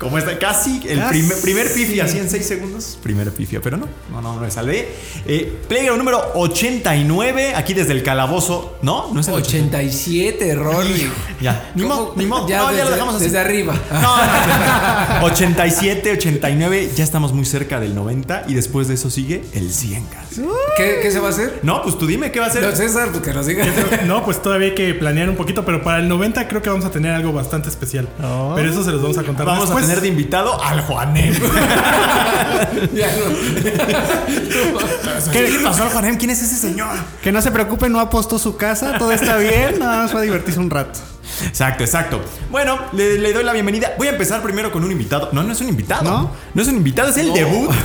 ¿Cómo está? Casi el Casi. primer, primer pifia, así en 6 segundos. Primer pifia, pero no, no, no, no me salvé. Eh, Playground número 89, aquí desde el calabozo. ¿No? ¿No es el 87, error. Ya, ni modo, ni modo. Ya, No, ya desde, lo dejamos así. desde arriba. No, no, no. 87, 89, ya estamos muy cerca del 90 y después de eso sigue el 100, casi. ¿Qué, qué se va a hacer? No, pues tú dime qué va a ser. No, César, pues que nos diga. No, pues todavía hay que planear un poquito, pero para el 90 creo que vamos a tener algo bastante especial. Pero eso se los vamos a contar Vamos después. a tener de invitado al Juanem. Ya no. ¿Qué, ¿Qué pasó al Juanem? ¿Quién es ese señor? Que no se preocupe, no apostó su casa, todo está bien, nada más va a divertirse un rato. Exacto, exacto. Bueno, le, le doy la bienvenida. Voy a empezar primero con un invitado. No, no es un invitado. ¿No? No es un invitado, es el debut.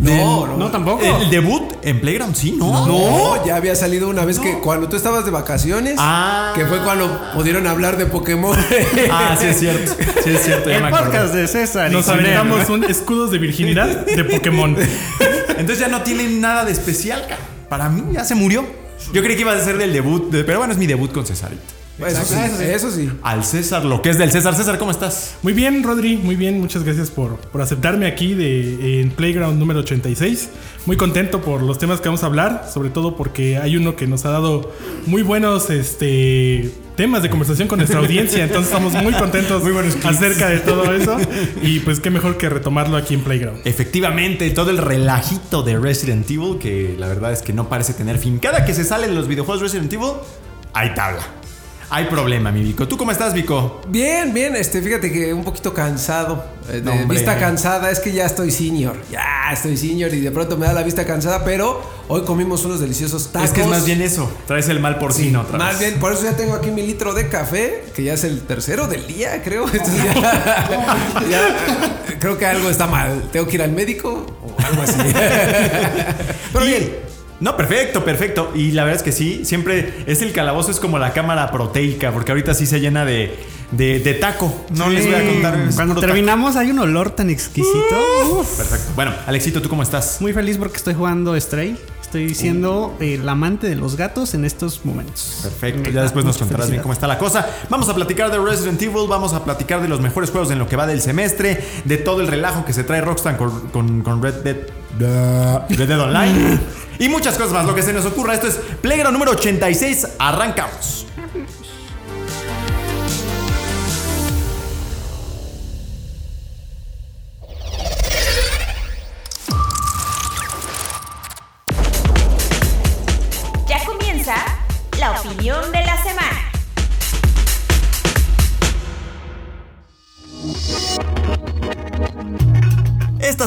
No, no. No, tampoco. El debut en Playground, sí, ¿no? No, ya había salido una vez que cuando tú estabas de vacaciones, Ah. que fue cuando pudieron hablar de Pokémon. Ah, sí es cierto. Sí es cierto. ya El me acordé. podcast de César. y Nos aventamos un escudos de virginidad de Pokémon. Entonces ya no tienen nada de especial, cara. Para mí ya se murió. Yo creí que iba a ser del debut, de- pero bueno, es mi debut con Cesarito. Eso sí, eso sí. Al César, lo que es del César. César, ¿cómo estás? Muy bien, Rodri, muy bien. Muchas gracias por, por aceptarme aquí de, en Playground número 86. Muy contento por los temas que vamos a hablar, sobre todo porque hay uno que nos ha dado muy buenos este, temas de conversación con nuestra audiencia. Entonces estamos muy contentos acerca de todo eso. Y pues qué mejor que retomarlo aquí en Playground. Efectivamente, todo el relajito de Resident Evil, que la verdad es que no parece tener fin. Cada que se salen los videojuegos Resident Evil, hay tabla. Hay problema, mi Vico. ¿Tú cómo estás, Vico? Bien, bien, este, fíjate que un poquito cansado, eh, de hombre. vista cansada, es que ya estoy senior, ya estoy senior y de pronto me da la vista cansada, pero hoy comimos unos deliciosos tacos. Es que es más bien eso. Traes el mal porcino otra Más bien, por eso ya tengo aquí mi litro de café, que ya es el tercero del día, creo. Entonces ya- ya, creo que algo está mal. Tengo que ir al médico o algo así. Pero bien. No, perfecto, perfecto. Y la verdad es que sí, siempre es el calabozo, es como la cámara proteica, porque ahorita sí se llena de, de, de taco. No les voy a contar. Cuando terminamos hay un olor tan exquisito. Uf. Perfecto. Bueno, Alexito, ¿tú cómo estás? Muy feliz porque estoy jugando Stray. Estoy siendo el amante de los gatos en estos momentos. Perfecto, Me ya después nos contarás bien cómo está la cosa. Vamos a platicar de Resident Evil, vamos a platicar de los mejores juegos en lo que va del semestre, de todo el relajo que se trae Rockstar con, con- con Red Dead. Red Dead Online y muchas cosas más, lo que se nos ocurra. Esto es Playground número 86. Arrancamos.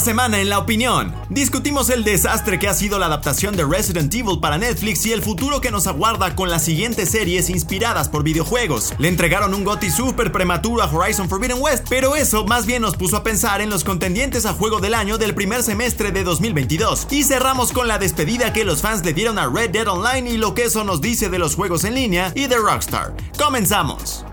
Semana en La Opinión, discutimos el desastre que ha sido la adaptación de Resident Evil para Netflix y el futuro que nos aguarda con las siguientes series inspiradas por videojuegos. Le entregaron un GOTY súper prematuro a Horizon Forbidden West, pero eso más bien nos puso a pensar en los contendientes a juego del año del primer semestre de 2022. Y cerramos con la despedida que los fans le dieron a Red Dead Online y lo que eso nos dice de los juegos en línea y de Rockstar. Comenzamos.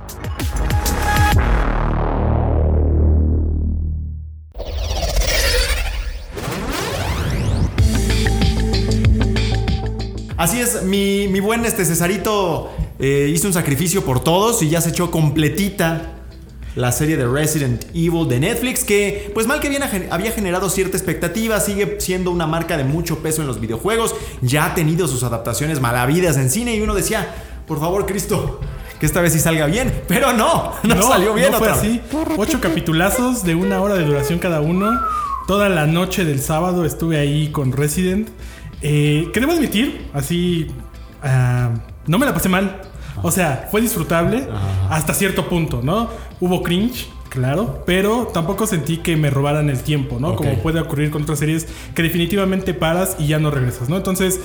Así es, mi, mi buen este Cesarito eh, hizo un sacrificio por todos y ya se echó completita la serie de Resident Evil de Netflix que pues mal que bien había generado cierta expectativa, sigue siendo una marca de mucho peso en los videojuegos, ya ha tenido sus adaptaciones malavidas en cine y uno decía, por favor Cristo, que esta vez sí salga bien, pero no, no, salió bien no fue otra vez. así. Ocho capitulazos de una hora de duración cada uno. Toda la noche del sábado estuve ahí con Resident. Eh, que debo admitir, así. ah, no me la pasé mal. O sea, fue disfrutable hasta cierto punto, ¿no? Hubo cringe, claro, pero tampoco sentí que me robaran el tiempo, ¿no? Como puede ocurrir con otras series que definitivamente paras y ya no regresas, ¿no? Entonces,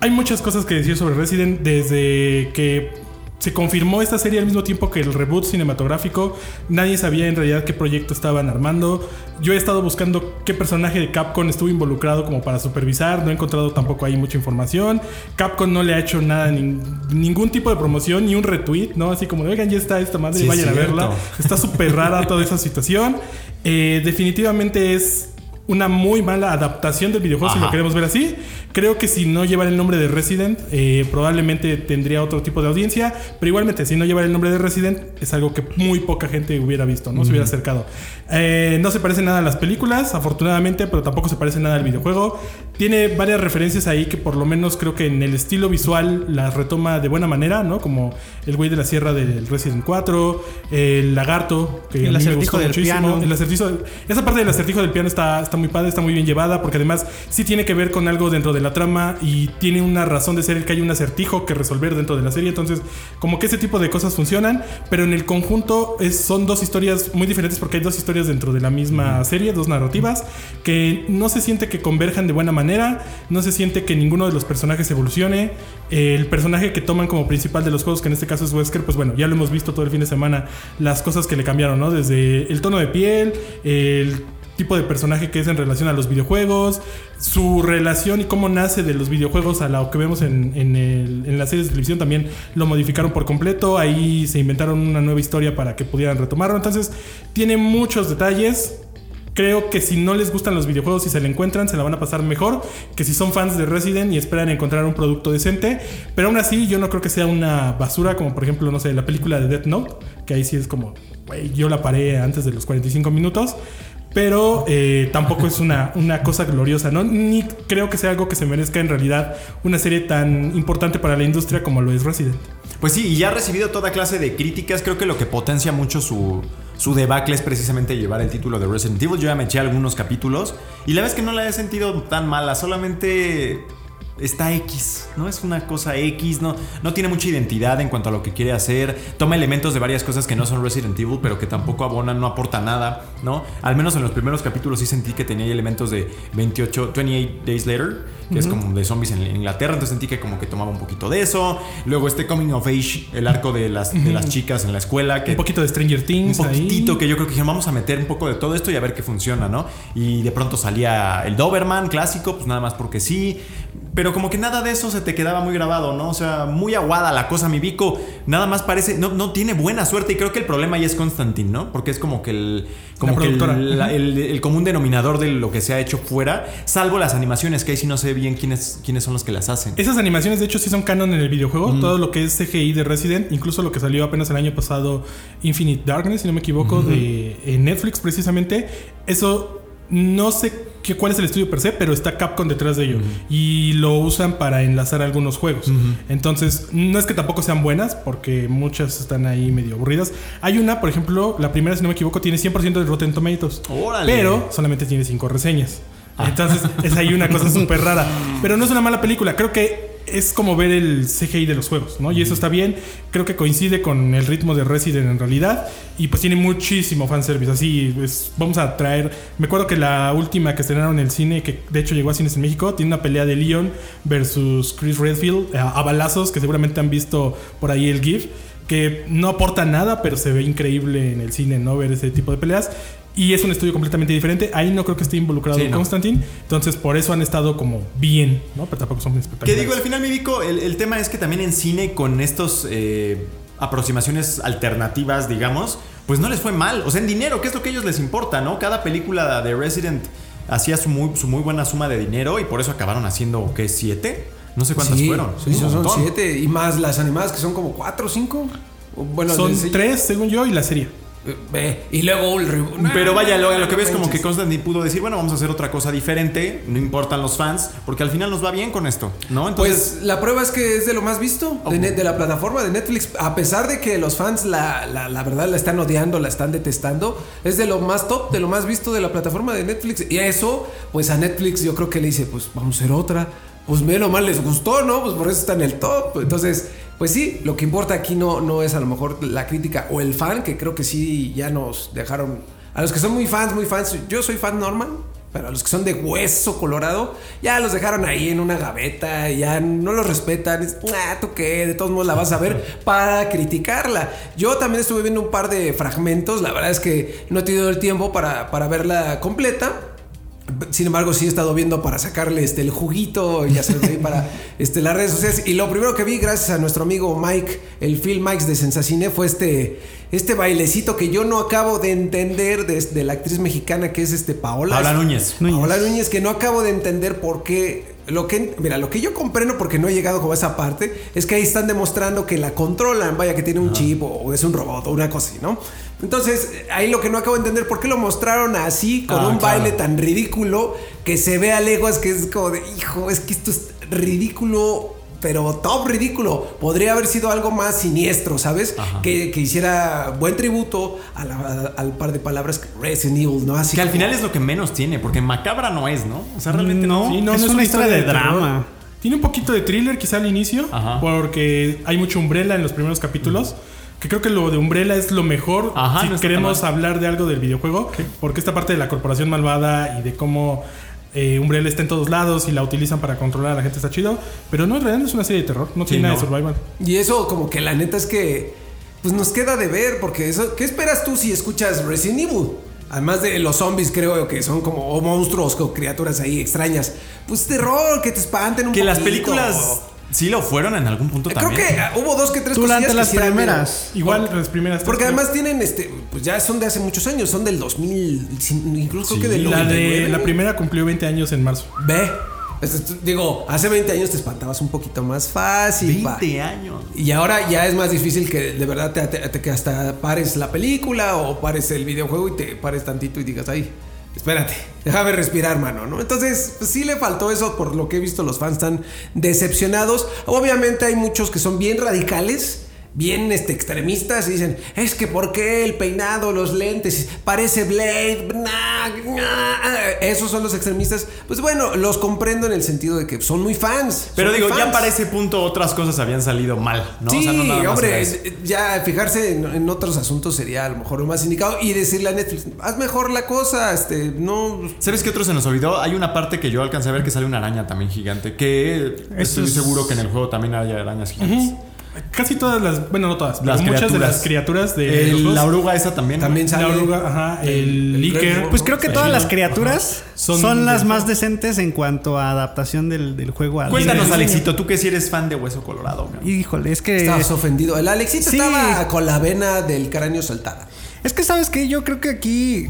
hay muchas cosas que decir sobre Resident desde que se confirmó esta serie al mismo tiempo que el reboot cinematográfico. Nadie sabía en realidad qué proyecto estaban armando. Yo he estado buscando qué personaje de Capcom estuvo involucrado como para supervisar. No he encontrado tampoco ahí mucha información. Capcom no le ha hecho nada, nin- ningún tipo de promoción, ni un retweet, ¿no? Así como, oigan, ya está esta madre, Sí, vayan a verla. Está súper rara toda esa situación. Eh, definitivamente es una muy mala adaptación del videojuego, si lo queremos ver así. Creo que si no llevara el nombre de Resident, eh, probablemente tendría otro tipo de audiencia. Pero igualmente, si no llevara el nombre de Resident, es algo que muy poca gente hubiera visto, ¿no? Se hubiera acercado. Eh, no se parece nada a las películas, afortunadamente, pero tampoco se parece nada al videojuego. Tiene varias referencias ahí que por lo menos creo que en el estilo visual las retoma de buena manera, ¿no? Como el güey de la sierra del Resident 4, el lagarto, que El a mí me acertijo gustó del muchísimo. piano. El acertijo, esa parte del acertijo del piano está, está muy padre, está muy bien llevada, porque además sí tiene que ver con algo dentro de la trama y tiene una razón de ser el que hay un acertijo que resolver dentro de la serie. Entonces, como que ese tipo de cosas funcionan, pero en el conjunto es- son dos historias muy diferentes porque hay dos historias dentro de la misma serie, dos narrativas, que no se siente que converjan de buena manera, no se siente que ninguno de los personajes evolucione. El personaje que toman como principal de los juegos, que en este caso es Wesker, pues bueno, ya lo hemos visto todo el fin de semana, las cosas que le cambiaron, ¿no? Desde el tono de piel, el tipo de personaje que es en relación a los videojuegos, su relación y cómo nace de los videojuegos a lo que vemos en, en el- en las series de televisión también lo modificaron por completo, ahí se inventaron una nueva historia para que pudieran retomarlo, entonces tiene muchos detalles. Creo que si no les gustan los videojuegos y se la encuentran, se la van a pasar mejor que si son fans de Resident y esperan encontrar un producto decente. Pero aún así, yo no creo que sea una basura, como por ejemplo, no sé, la película de Death Note, que ahí sí es como, güey, yo la paré antes de los 45 minutos. Pero eh, tampoco es una, una cosa gloriosa, ¿no? Ni creo que sea algo que se merezca en realidad una serie tan importante para la industria como lo es Resident. Pues sí, y ya ha recibido toda clase de críticas. Creo que lo que potencia mucho su, su debacle es precisamente llevar el título de Resident Evil. Yo ya me eché algunos capítulos y la es que no la he sentido tan mala, solamente está X, ¿no? Es una cosa X, no, no tiene mucha identidad en cuanto a lo que quiere hacer. Toma elementos de varias cosas que no son Resident Evil, pero que tampoco abonan, no aporta nada, ¿no? Al menos en los primeros capítulos sí sentí que tenía elementos de 28, 28 Days Later, que es como de zombies en Inglaterra, entonces sentí que como que tomaba un poquito de eso. Luego este Coming of Age, el arco de las, de las chicas en la escuela, que Un poquito de Stranger un Things. ahí. poquitito que yo creo que dijeron, vamos a meter un poco de todo esto y a ver qué funciona, ¿no? Y de pronto salía el Doberman clásico, pues nada más porque sí. Pero como que nada de eso se te quedaba muy grabado, ¿no? O sea, muy aguada la cosa, mi Vico. Nada más parece, no, no tiene buena suerte. Y creo que el problema ahí es Constantine, ¿no? Porque es como que el, como que el, productora. la- el- el común denominador de lo que se ha hecho fuera, salvo las animaciones, que ahí sí no sé bien quiénes, quiénes son los que las hacen. Esas animaciones, de hecho, sí son canon en el videojuego. Todo lo que es CGI de Resident, incluso lo que salió apenas el año pasado, Infinite Darkness, si no me equivoco, de en Netflix precisamente. Eso no sé qué, cuál es el estudio per se, pero está Capcom detrás de ello. Y lo usan para enlazar algunos juegos. Entonces, no es que tampoco sean buenas, porque muchas están ahí medio aburridas. Hay una, por ejemplo, la primera, si no me equivoco, tiene 100% de Rotten Tomatoes. Órale. Pero solamente tiene 5 reseñas. Entonces, es ahí una cosa súper rara. Pero no es una mala película. Creo que es como ver el CGI de los juegos, ¿no? Y eso está bien. Creo que coincide con el ritmo de Resident en realidad. Y pues tiene muchísimo fanservice. Así, pues vamos a traer. Me acuerdo que la última que estrenaron en el cine, que de hecho llegó a cines en México, tiene una pelea de Leon versus Chris Redfield eh, a balazos, que seguramente han visto por ahí el GIF. Que no aporta nada, pero se ve increíble en el cine, ¿no? Ver ese tipo de peleas. Y es un estudio completamente diferente. Ahí no creo que esté involucrado Sí, no. Constantine. Entonces, por eso han estado como bien, ¿no? Pero tampoco son Que espectaculares. digo, al final, mi Vico, el, el tema es que también en cine, con estos eh, aproximaciones alternativas, digamos, pues no les fue mal. O sea, en dinero, ¿qué es lo que a ellos les importa, no? Cada película de Resident hacía su muy, su muy buena suma de dinero y por eso acabaron haciendo, ¿qué? ¿Siete? No sé cuántas Sí, fueron. sí, son montón. siete. Y más las animadas que son como cuatro o cinco. Bueno, Son tres, según yo, y la serie. Eh, Y luego reboot. Pero vaya, lo, lo que ves como que. Constantine pudo decir, bueno, vamos a hacer otra cosa diferente, no importan los fans, porque al final nos va bien con esto, ¿no? Entonces, Pues la prueba es que es de lo más visto de, la plataforma de Netflix. A pesar de que los fans la, la, la verdad la están odiando, la están detestando, es de lo más top, de lo más visto de la plataforma de Netflix. Y eso, pues a Netflix yo creo que le dice, pues vamos a hacer otra. Pues menos mal les gustó, ¿no? Pues por eso está en el top. Entonces, pues sí, lo que importa aquí no, no es a lo mejor la crítica o el fan, que creo que sí ya nos dejaron. A los que son muy fans, muy fans, yo soy fan normal. pero a los que son de hueso colorado, ya los dejaron ahí en una gaveta, ya no los respetan. Es, "Ah, ¿tú qué? De todos modos la vas a ver para criticarla. Yo también estuve viendo un par de fragmentos, la verdad es que no he tenido el tiempo para, para verla completa. Sin embargo, sí he estado viendo para sacarle este, el juguito, ya sabes, ahí para este, las redes sociales. Y lo primero que vi, gracias a nuestro amigo Mike, el Phil Mikes de Sensacine, fue este, este bailecito que yo no acabo de entender de, de la actriz mexicana que es este Paola. Paola Núñez. Paola Núñez, que no acabo de entender por qué. Lo que, mira, lo que yo comprendo porque no he llegado como a esa parte es que ahí están demostrando que la controlan, vaya que tiene un chip o, o es un robot o una cosa así, ¿no? Entonces, ahí lo que no acabo de entender, ¿por qué lo mostraron así, con Ah, un claro. baile tan ridículo que se ve a leguas que es como de, hijo, es que esto es ridículo, pero top ridículo. Podría haber sido algo más siniestro, ¿sabes? Que, que hiciera buen tributo a la- al par de palabras que Resident Evil, ¿no? Así Que al final es lo que menos tiene, porque macabra no es, ¿no? O sea, realmente No. Sí, no, es no una historia de drama. Tiene un poquito de thriller quizá al inicio, Ajá. porque hay mucho Umbrella en los primeros capítulos. Que creo que lo de Umbrella es lo mejor Ajá, si no queremos hablar de algo del videojuego. Porque esta parte de la corporación malvada y de cómo eh, Umbrella está en todos lados y la utilizan para controlar a la gente está chido. Pero no, en realidad no es una serie de terror, no Sí, tiene nada de survival. Y eso como que la neta es que pues nos queda de ver porque eso ¿qué esperas tú si escuchas Resident Evil? Además de los zombies creo que son como o monstruos o criaturas ahí extrañas. Pues terror, que te espanten un Que las películas sí lo fueron en algún punto Creo también. que ah, hubo dos que tres Durante que las primeras. Igual las primeras tres, Porque creo. además tienen este pues ya son de hace muchos años, son del 2000, sin- incluso creo que del la, de, 99. la primera cumplió 20 años en marzo. Ve. Digo, hace 20 años te espantabas un poquito más fácil. pa. 20 años. Y ahora ya es más difícil que de verdad te, te- te- que hasta pares la película o pares el videojuego y te pares tantito y digas, ay, espérate, déjame respirar, mano, ¿no? Entonces, pues sí le faltó eso por lo que he visto, los fans están decepcionados. Obviamente hay muchos que son bien radicales. Bien este, extremistas y dicen, es que ¿por qué el peinado, los lentes, parece Blade? Nah, nah". Esos son los extremistas. Pues bueno, los comprendo en el sentido de que son muy fans. Pero digo, muy ya fans. para ese punto otras cosas habían salido mal, ¿no? Sí, O sea, no hombre, ya fijarse en, en otros asuntos sería a lo mejor lo más indicado y decirle a Netflix, haz mejor la cosa, este, no... ¿Sabes qué otro se nos olvidó? Hay una parte que yo alcancé a ver que sale una araña también gigante. Que estoy es- seguro que en el juego también hay arañas gigantes. Casi todas las, bueno, no todas, Las muchas de las criaturas de El- los juegos, la oruga esa también. También la sale... oruga, ajá, el, el Pues creo que todas las Ajá. criaturas Son son, las de- más decentes en cuanto a adaptación del, del juego al Cuéntanos. Alexito, tú que si eres fan de Hueso Colorado. cabrón. Híjole, es que Estabas ofendido. El Alexito Sí. estaba con la vena del cráneo saltada. Es que sabes que yo creo que aquí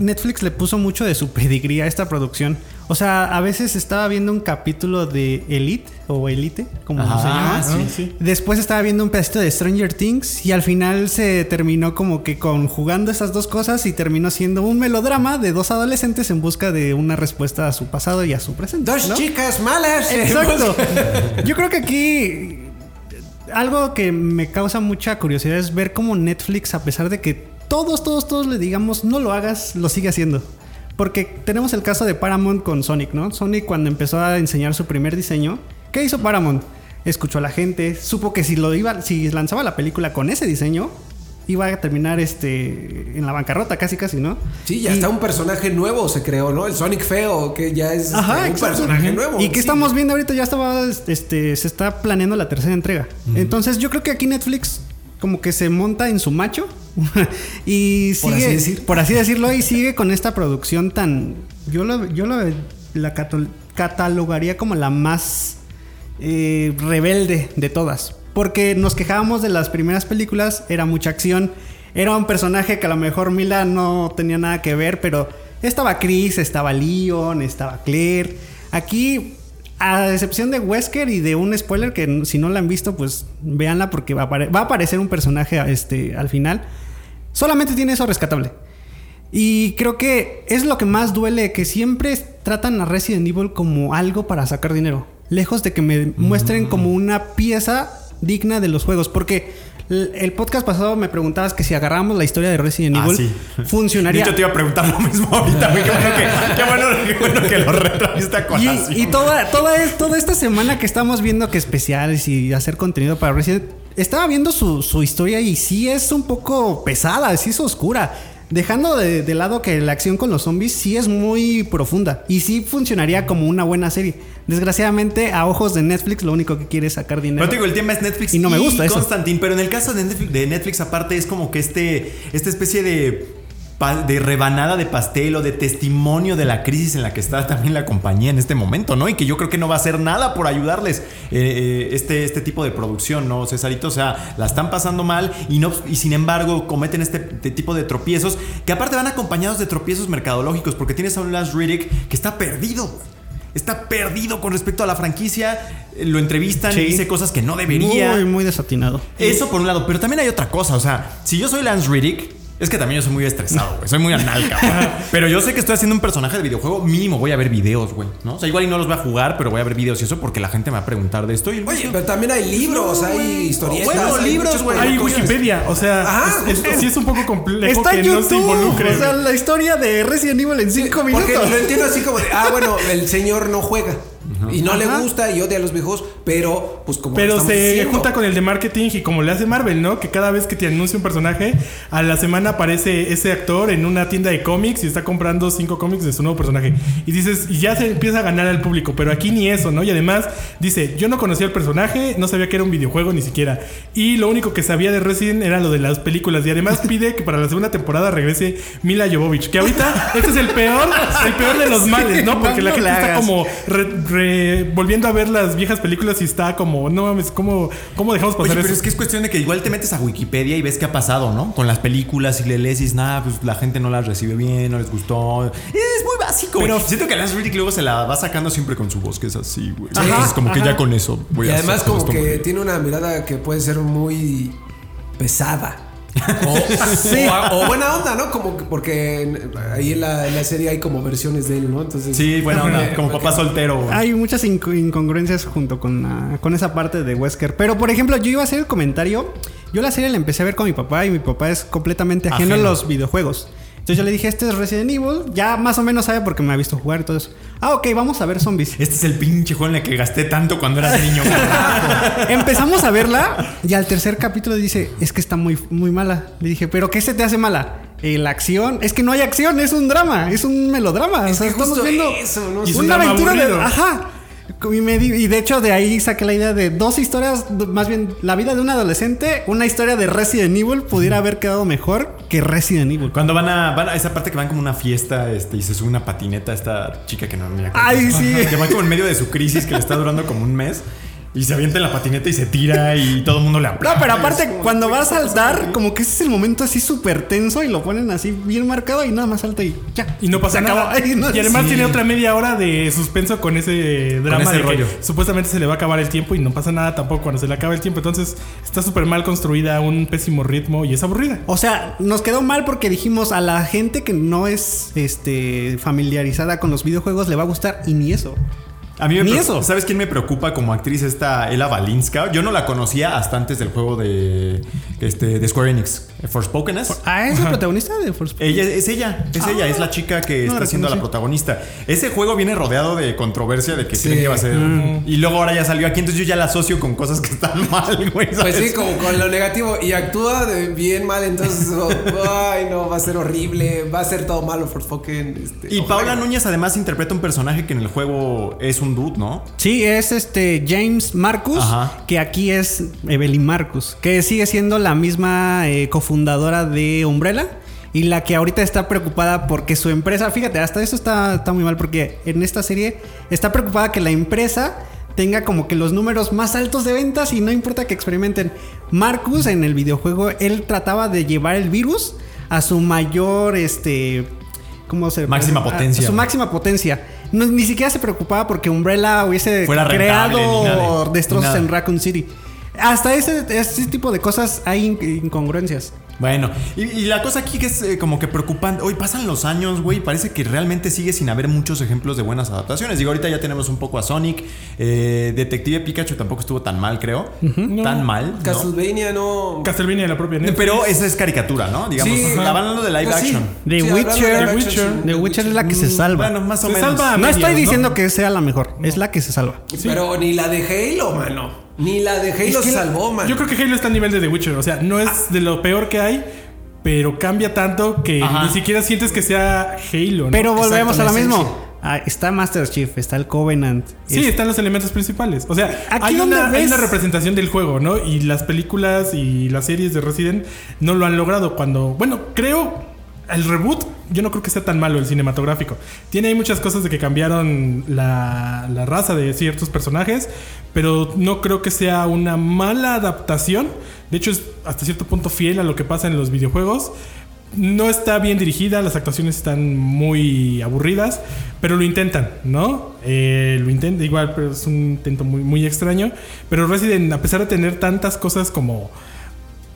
Netflix le puso mucho de su pedigrí a esta producción. O sea, a veces estaba viendo un capítulo de Elite o Elite, como Ajá, se llama. sí. Sí. Después estaba viendo un pedacito de Stranger Things y al final se terminó como que conjugando esas dos cosas y terminó siendo un melodrama de dos adolescentes en busca de una respuesta a su pasado y a su presente. Dos ¿no? chicas malas. Exacto. Yo creo que aquí algo que me causa mucha curiosidad es ver cómo Netflix, a pesar de que todos, todos, todos le digamos no lo hagas, lo sigue haciendo. Porque tenemos el caso de Paramount con Sonic, ¿no? Sonic cuando empezó a enseñar su primer diseño, ¿qué hizo Paramount? Escuchó a la gente, supo que si lo iba, si lanzaba la película con ese diseño, iba a terminar este en la bancarrota casi casi, ¿no? Sí, ya Y- está un personaje nuevo, se creó, ¿no? El Sonic feo, que ya es este, un personaje nuevo. Y que sí. estamos viendo ahorita ya estaba, este, se está planeando la tercera entrega. Entonces yo creo que aquí Netflix como que se monta en su macho y Por sigue, así decir. por así decirlo, y sigue con esta producción tan, yo lo, yo lo la catal- catalogaría como la más eh, rebelde de todas. Porque nos quejábamos de las primeras películas, era mucha acción, era un personaje que a lo mejor Mila no tenía nada que ver, pero estaba Chris, estaba Leon, estaba Claire. Aquí, a excepción de Wesker y de un spoiler que si no la han visto, pues véanla porque va a, va a aparecer un personaje este, al final. Solamente tiene eso rescatable. Y creo que es lo que más duele, que siempre tratan a Resident Evil como algo para sacar dinero. Lejos de que me muestren como una pieza digna de los juegos. Porque el podcast pasado me preguntabas que si agarramos la historia de Resident Ah, Evil, sí. funcionaría. Hecho, te iba a preguntar lo mismo ahorita. Qué bueno que, qué bueno, qué bueno que lo retrajiste colación. Y, y toda, toda, es- toda esta semana que estamos viendo que especiales y hacer contenido para Resident, estaba viendo su, su historia y sí es un poco pesada, sí es oscura. Dejando de, de lado que la acción con los zombies sí es muy profunda y sí funcionaría como una buena serie. Desgraciadamente, a ojos de Netflix, lo único que quiere es sacar dinero. Pero te digo, el tema es Netflix Y no me gusta eso. Constantine, pero en el caso de Netflix, de Netflix, aparte, es como que este, esta especie de, de rebanada de pastel o de testimonio de la crisis en la que está también la compañía en este momento, ¿no? Y que yo creo que no va a hacer nada por ayudarles eh, eh, este, este tipo de producción, ¿no, Cesarito? O sea, la están pasando mal y, no, y sin embargo cometen este, este tipo de tropiezos que aparte van acompañados de tropiezos mercadológicos porque tienes a un Lance Riddick que está perdido, güey. Está perdido con respecto a la franquicia. eh, Lo entrevistan y dice cosas que no debería. Muy, muy desatinado. Eso por un lado, pero también hay otra cosa. O sea, si yo soy Lance Riddick, es que también yo soy muy estresado, güey. Soy muy analca, güey. Pero yo sé que estoy haciendo un personaje de videojuego. Mínimo voy a ver videos, güey. ¿no? O sea, igual y no los voy a jugar, pero voy a ver videos y eso porque la gente me va a preguntar de esto. Y Oye, pero también hay libros, hay historietas. Bueno, hay libros, güey. Hay. Wikipedia, o sea, Ajá, es- es- sí es un poco complejo Está que en no se YouTube. involucre. o sea, la historia de Resident Evil en 5 Porque minutos. lo entiendo así como de, ah, bueno, el señor no juega. Y no le gusta y odia a los viejos, pero pues como Pero se diciendo, junta con el de marketing y como le hace Marvel, ¿no? Que cada vez que te anuncia un personaje, a la semana aparece ese actor en una tienda de cómics y está comprando cinco cómics de su nuevo personaje. Y dices, y ya se empieza a ganar al público, pero aquí ni eso, ¿no? Y además dice, yo no conocía el personaje, no sabía que era un videojuego ni siquiera. Y lo único que sabía de Resident era lo de las películas. Y además pide que para la segunda temporada regrese Mila Jovovich. Que ahorita este es el peor, el peor de los males, ¿no? Porque la no gente está como re- re- volviendo a ver las viejas películas y está como, no mames, ¿cómo, cómo dejamos Oye, pasar pero eso? es que es cuestión de que igual te metes a Wikipedia y ves qué ha pasado, ¿no? Con las películas y le lees y dices, nada, pues la gente no las recibe bien, no les gustó. Es muy básico, Pero- Pero siento que Lance Riddick luego se la va sacando siempre con su voz, que es así, güey. Entonces, como que ya con eso voy Y a además hacer como que tiene una mirada que puede ser muy pesada. O, o- o buena onda, ¿no? Como que- porque en- ahí en la, en la serie hay como versiones de él, ¿no? Entonces. Sí, buena onda, como papá soltero, güey. Hay muchas inco- incongruencias junto con, la- con esa parte de Wesker. Pero, por ejemplo, yo iba a hacer el comentario. Yo la serie la empecé a ver con mi papá y mi papá es completamente ajeno, Ajeno. a los videojuegos. Entonces yo le dije, este es Resident Evil. Ya más o menos sabe porque me ha visto jugar y todo eso. Ah, ok, vamos a ver zombies. Este es el pinche juego en el que gasté tanto cuando era niño. Empezamos a verla y al tercer capítulo dice, es que está muy, muy mala. Le dije, ¿pero qué se te hace mala? Eh, la acción. Es que no hay acción, es un drama, es un melodrama. Es o sea, estamos viendo eso, ¿no? Una aventura de... aburrido. Ajá. Y, me di- y de hecho de ahí saqué la idea de dos historias, más bien la vida de un adolescente, una historia de Resident Evil pudiera haber quedado mejor que Resident Evil. Cuando van a, van a esa parte que van como una fiesta este, y se sube una patineta esta chica que no me acuerdo. Ay, sí. Que va como en medio de su crisis que le está durando como un mes y se avienta en la patineta y se tira y todo el mundo le No, aplaude. pero aparte, cuando va a saltar, como que ese es el momento así súper tenso y lo ponen así bien marcado y nada más salta y ya. Y no pasa Se nada. no, y además sí. tiene otra media hora de suspenso con ese drama ese de que rollo. supuestamente se le va a acabar el tiempo y no pasa nada tampoco cuando se le acaba el tiempo. Entonces está súper mal construida, un pésimo ritmo y es aburrida. O sea, nos quedó mal porque dijimos a la gente que no es este familiarizada con los videojuegos le va a gustar y ni eso. A mí me Ni eso. ¿Sabes quién me preocupa como actriz? Esta Ella Balinska. Yo no la conocía hasta antes del juego de, este, de Square Enix. Forspokeness. Ah, es el protagonista de Force Ella es ella, es ella, es la chica que no la está siendo la protagonista. Ese juego viene rodeado de controversia de que Sí. creen que va a ser. Y luego ahora ya salió aquí, entonces yo ya la asocio con cosas que están mal, güey. Pues sí, como con lo negativo. Y actúa de bien mal, entonces. oh, ay, no, va a ser horrible. Va a ser todo malo, Forspoken. Este, Y ojalá. Paula Núñez además interpreta un personaje que en el juego es un dude, ¿no? Sí, es este James Marcus, Ajá. que aquí es Evelyn Marcus, que sigue siendo la misma eh, cofundadora de Umbrella y la que ahorita está preocupada porque su empresa, fíjate, hasta eso está, está muy mal porque en esta serie está preocupada que la empresa tenga como que los números más altos de ventas y no importa que experimenten. Marcus en el videojuego, él trataba de llevar el virus a su mayor, este... ¿Cómo se Máxima potencia. a su máxima potencia. No, ni siquiera se preocupaba porque Umbrella hubiese Fuera rentable, ni nada creado de- destrozos ni nada. en Raccoon City. Hasta ese, ese tipo de cosas hay in- incongruencias. Bueno, y, y la cosa aquí que es eh, como que preocupante. Hoy pasan los años, güey, y parece que realmente sigue sin haber muchos ejemplos de buenas adaptaciones. Digo, ahorita ya tenemos un poco a Sonic. eh, Detective Pikachu tampoco estuvo tan mal, creo. Tan mal. ¿no? Castlevania no. Castlevania, la propia Netflix. Pero esa es caricatura, ¿no? Digamos, Sí. estaban hablando de live Ah, sí. action. The Sí, Witcher. de live The action, Witcher. sí. The Witcher es la que se salva. Bueno, más o Se menos. salva. no medias, estoy ¿no? diciendo que sea la mejor, es la que se salva. Pero ni la de Halo, mano. Ni la de Halo Es salvó, man. Yo creo que Halo está a nivel de The Witcher. O sea, no es de lo peor que hay, pero cambia tanto que Ajá. ni siquiera sientes que sea Halo. ¿no? Pero volvemos Exacto, a lo mismo. Ah, está Master Chief, está el Covenant. Sí, es- están los elementos principales. O sea, Aquí hay donde una, hay ves- una representación del juego, ¿no? Y las películas y las series de Resident no lo han logrado cuando... Bueno, creo... El reboot, yo no creo que sea tan malo el cinematográfico. Tiene ahí muchas cosas de que cambiaron la, la raza de ciertos personajes, pero no creo que sea una mala adaptación. De hecho, es hasta cierto punto fiel a lo que pasa en los videojuegos. No está bien dirigida, las actuaciones están muy aburridas, pero lo intentan, ¿no? Eh, lo intentan, igual, pero es un intento muy, muy extraño. Pero Resident, a pesar de tener tantas cosas como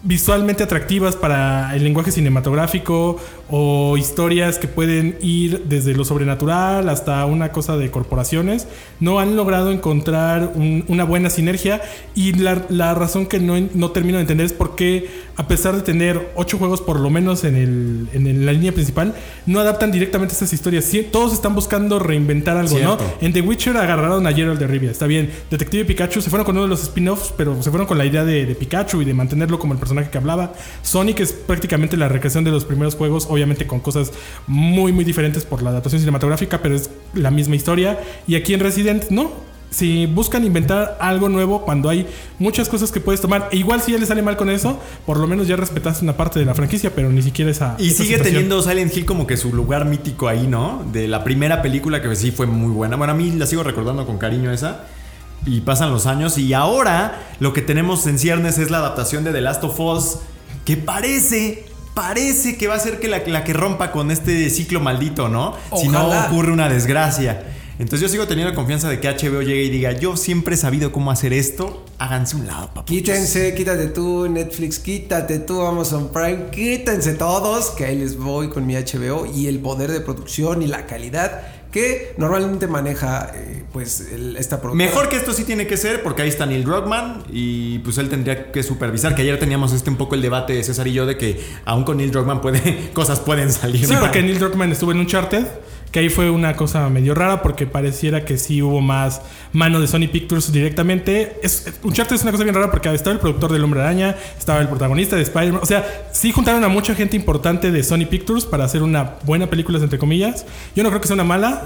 visualmente atractivas para el lenguaje cinematográfico o historias que pueden ir desde lo sobrenatural hasta una cosa de corporaciones, no han logrado encontrar un- una buena sinergia y la, la razón que no, no termino de entender es por qué a pesar de tener ocho juegos por lo menos en, el, en la línea principal, no adaptan directamente esas historias. Sí, todos están buscando reinventar algo, ¿no? Cierto. En The Witcher agarraron a Geralt de Rivia, está bien. Detective Pikachu se fueron con uno de los spin-offs, pero se fueron con la idea de, de Pikachu y de mantenerlo como el personaje que hablaba. Sonic es prácticamente la recreación de los primeros juegos, obviamente con cosas muy, muy diferentes por la adaptación cinematográfica, pero es la misma historia. Y aquí en Resident, no. Si buscan inventar algo nuevo cuando hay muchas cosas que puedes tomar, e igual si ya le sale mal con eso, por lo menos ya respetaste una parte de la franquicia, pero ni siquiera esa. Y esa sigue situación. teniendo Silent Hill como que su lugar mítico ahí, ¿no? De la primera película que sí fue muy buena. Bueno, a mí la sigo recordando con cariño esa. Y pasan los años. Y ahora lo que tenemos en ciernes es la adaptación de The Last of Us. Que parece, parece que va a ser que la, la que rompa con este ciclo maldito, ¿no? Si no ocurre una desgracia. Entonces yo sigo teniendo confianza de que HBO llegue y diga, yo siempre he sabido cómo hacer esto. Háganse un lado, papá. Quítense, quítate tú, Netflix, quítate tú, Amazon Prime, quítense todos, que ahí les voy con mi HBO y el poder de producción y la calidad que normalmente maneja eh, pues el- esta productora. Mejor que esto sí tiene que ser, porque ahí está Neil Druckmann y pues él tendría que supervisar. Que ayer teníamos este un poco el debate de César y yo de que aún con Neil Druckmann puede, cosas pueden salir. Sí, mal. porque Neil Druckmann estuvo en Uncharted, que ahí fue una cosa medio rara porque pareciera que sí hubo más mano de Sony Pictures directamente. Es, Uncharted es una cosa bien rara porque estaba el productor del Hombre Araña, estaba el protagonista de Spider-Man. O sea, sí juntaron a mucha gente importante de Sony Pictures para hacer una buena película, entre comillas. Yo no creo que sea una mala.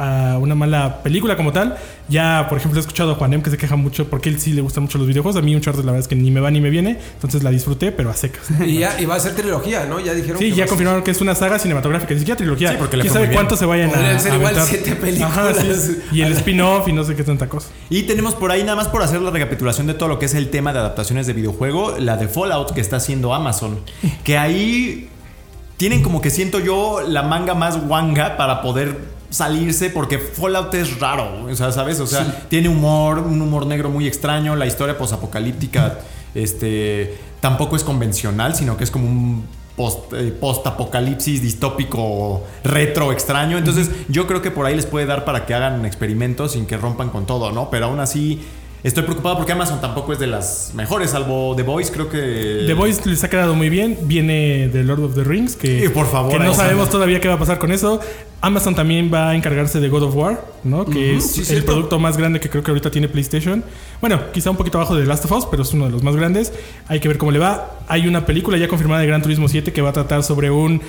A una mala película como tal. Ya, por ejemplo, he escuchado a Juanem que se queja mucho porque él sí le gustan mucho los videojuegos. A mí Uncharted la verdad es que ni me va ni me viene. Entonces la disfruté, pero a secas. Y ya y va a ser trilogía, ¿no? Ya dijeron Sí, que ya a confirmaron que es una saga cinematográfica, ni siquiera trilogía. Sí, porque le ¿Quién sabe cuánto se vayan a ser igual aventar? siete películas. Ajá, sí. Y el spin-off y no sé qué tanta cosa. Y tenemos por ahí, nada más por hacer la recapitulación de todo lo que es el tema de adaptaciones de videojuego, la de Fallout que está haciendo Amazon. Que ahí tienen como que siento yo la manga más wanga para poder salirse porque Fallout es raro, o sea, ¿sabes? O sea, tiene humor, un humor negro muy extraño, la historia posapocalíptica este tampoco es convencional, sino que es como un post, eh, post-apocalipsis distópico retro extraño. Entonces, yo creo que por ahí les puede dar para que hagan experimentos sin que rompan con todo, ¿no? Pero aún así estoy preocupado porque Amazon tampoco es de las mejores, salvo The Voice, creo que The Voice les ha quedado muy bien. Viene de Lord of the Rings, que, Sí, por favor, que no sabemos todavía qué va a pasar con eso. Amazon también va a encargarse de God of War, ¿no? Que es sí, el cierto. producto más grande que creo que ahorita tiene PlayStation. Bueno, quizá un poquito abajo de The Last of Us, pero es uno de los más grandes. Hay que ver cómo le va. Hay una película ya confirmada de Gran Turismo 7 que va a tratar sobre un,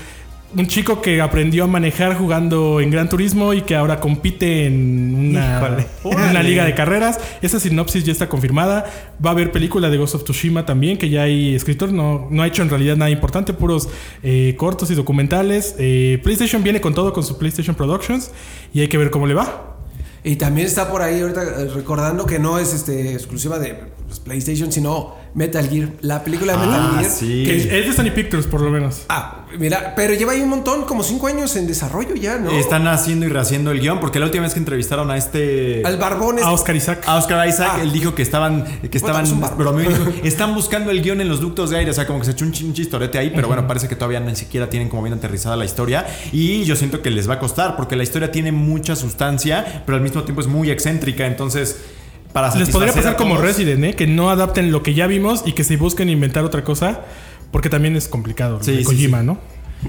un chico que aprendió a manejar jugando en Gran Turismo y que ahora compite en una, en una liga de carreras. Esa sinopsis ya está confirmada. Va a haber película de Ghost of Tsushima también, que ya hay escritor. No, no ha hecho en realidad nada importante, puros eh, cortos y documentales. Eh, PlayStation viene con todo con su PlayStation Productions y hay que ver cómo le va. Y también está por ahí ahorita eh, recordando que no es este exclusiva de pues, PlayStation, sino Metal Gear. La película de Metal Ah, Gear. sí. Que es de Sony Pictures, por lo menos. Ah, mira, pero lleva ahí un montón, como cinco años en desarrollo ya, ¿no? están haciendo y rehaciendo el guion porque la última vez que entrevistaron a este Al Barbón es- A Oscar Isaac. A Oscar Isaac, Ah. él dijo que estaban, que estaban bárbaro. bromeando, dijo, están buscando el guion en los ductos de aire, o sea, como que se echó un, chistorete ahí, pero bueno, parece que todavía ni siquiera tienen como bien aterrizada la historia y yo siento que les va a costar porque la historia tiene mucha sustancia, pero al mismo tiempo es muy excéntrica, entonces para Les podría pasar como Resident, ¿eh? que no adapten lo que ya vimos y que se busquen inventar otra cosa, porque también es complicado. lo Sí, de Kojima, sí. ¿no?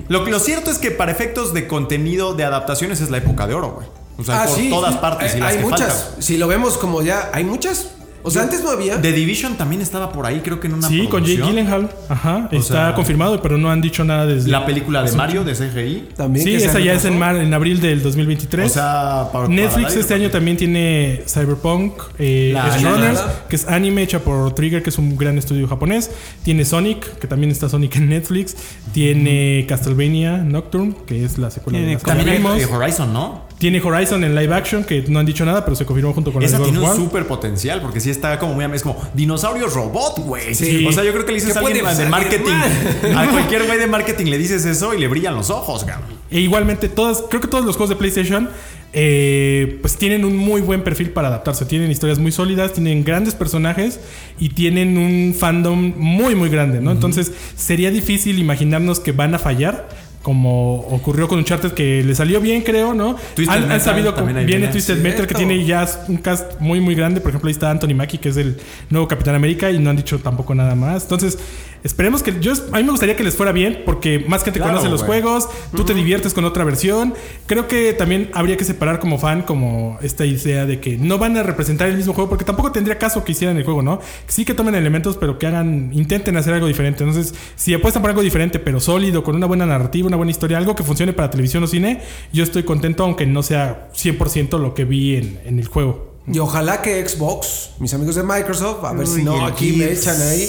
Lo, lo cierto es que para efectos de contenido de adaptaciones es la época de oro, güey. O sea, Ah, por sí, todas sí. partes Hay, y las hay que muchas. faltan. Si lo vemos como ya, hay muchas. O sea, antes no había. The Division también estaba por ahí, creo que en una Sí, con Jake. Gyllenhaal. Ajá. O está sea- confirmado, pero no han dicho nada desde. La película de Mario, de CGI. También sí, esa ya es en, mar- en abril del 2023. O sea, para- Netflix para este año también tiene Cyberpunk, eh, La- Runners, la- que es anime hecha por Trigger, que es un gran estudio japonés. Tiene Sonic, que también está Sonic en Netflix. Tiene Castlevania Nocturne, que es la secuela de las También hay Horizon, ¿no? Tiene Horizon en live action, que no han dicho nada, pero se confirmó junto con la Esa God tiene un súper potencial porque sí está como muy es como dinosaurio robot, güey. Sí. O sea, yo creo que le dices ¿Qué a alguien de marketing, a cualquier güey de marketing le dices eso y le brillan los ojos, cabrón. E igualmente, todas, creo que todos los juegos de PlayStation eh, pues tienen un muy buen perfil para adaptarse. Tienen historias muy sólidas, tienen grandes personajes y tienen un fandom muy, muy grande, ¿no? Entonces, sería difícil imaginarnos que van a fallar. Como ocurrió con Uncharted, que le salió bien, creo, ¿no? Twisted han, sabido. ahí Viene viene. Twisted Metal, que tiene ya un cast muy, muy grande. Por ejemplo, ahí está Anthony Mackie, que es el nuevo Capitán América, y no han dicho tampoco nada más. Entonces, esperemos que. Yo, a mí me gustaría que les fuera bien, porque más gente Claro, conoce los juegos, tú te diviertes con otra versión. Creo que también habría que separar como fan como esta idea de que no van a representar el mismo juego porque tampoco tendría caso que hicieran el juego, ¿no? Sí que tomen elementos, pero que hagan, intenten hacer algo diferente. Entonces, si apuestan por algo diferente, pero sólido, con una buena narrativa, una buena historia, algo que funcione para televisión o cine, yo estoy contento, aunque no sea 100% lo que vi en, en el juego. Y ojalá que Xbox, mis amigos de Microsoft, a ver si no aquí me echan ahí.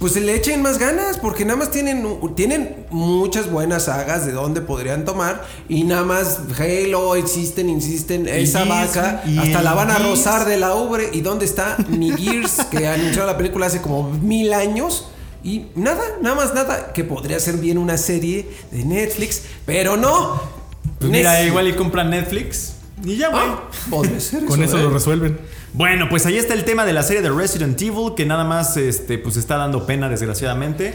Pues se le echen más ganas, porque nada más tienen, tienen muchas buenas sagas de donde podrían tomar. Y nada más Halo, existen, insisten, esa Gears, vaca, hasta la van a Gears. rozar de la ubre. ¿Y dónde está mi Gears? que anunció la película hace como mil años. Y nada, nada más nada, que podría ser bien una serie de Netflix, pero no. Pues mira, Netflix. igual y compran Netflix y ya, güey. Ah, podría ser Con eso ¿eh? lo resuelven. Bueno, pues ahí está el tema de la serie de Resident Evil, que nada más este, pues está dando pena, desgraciadamente.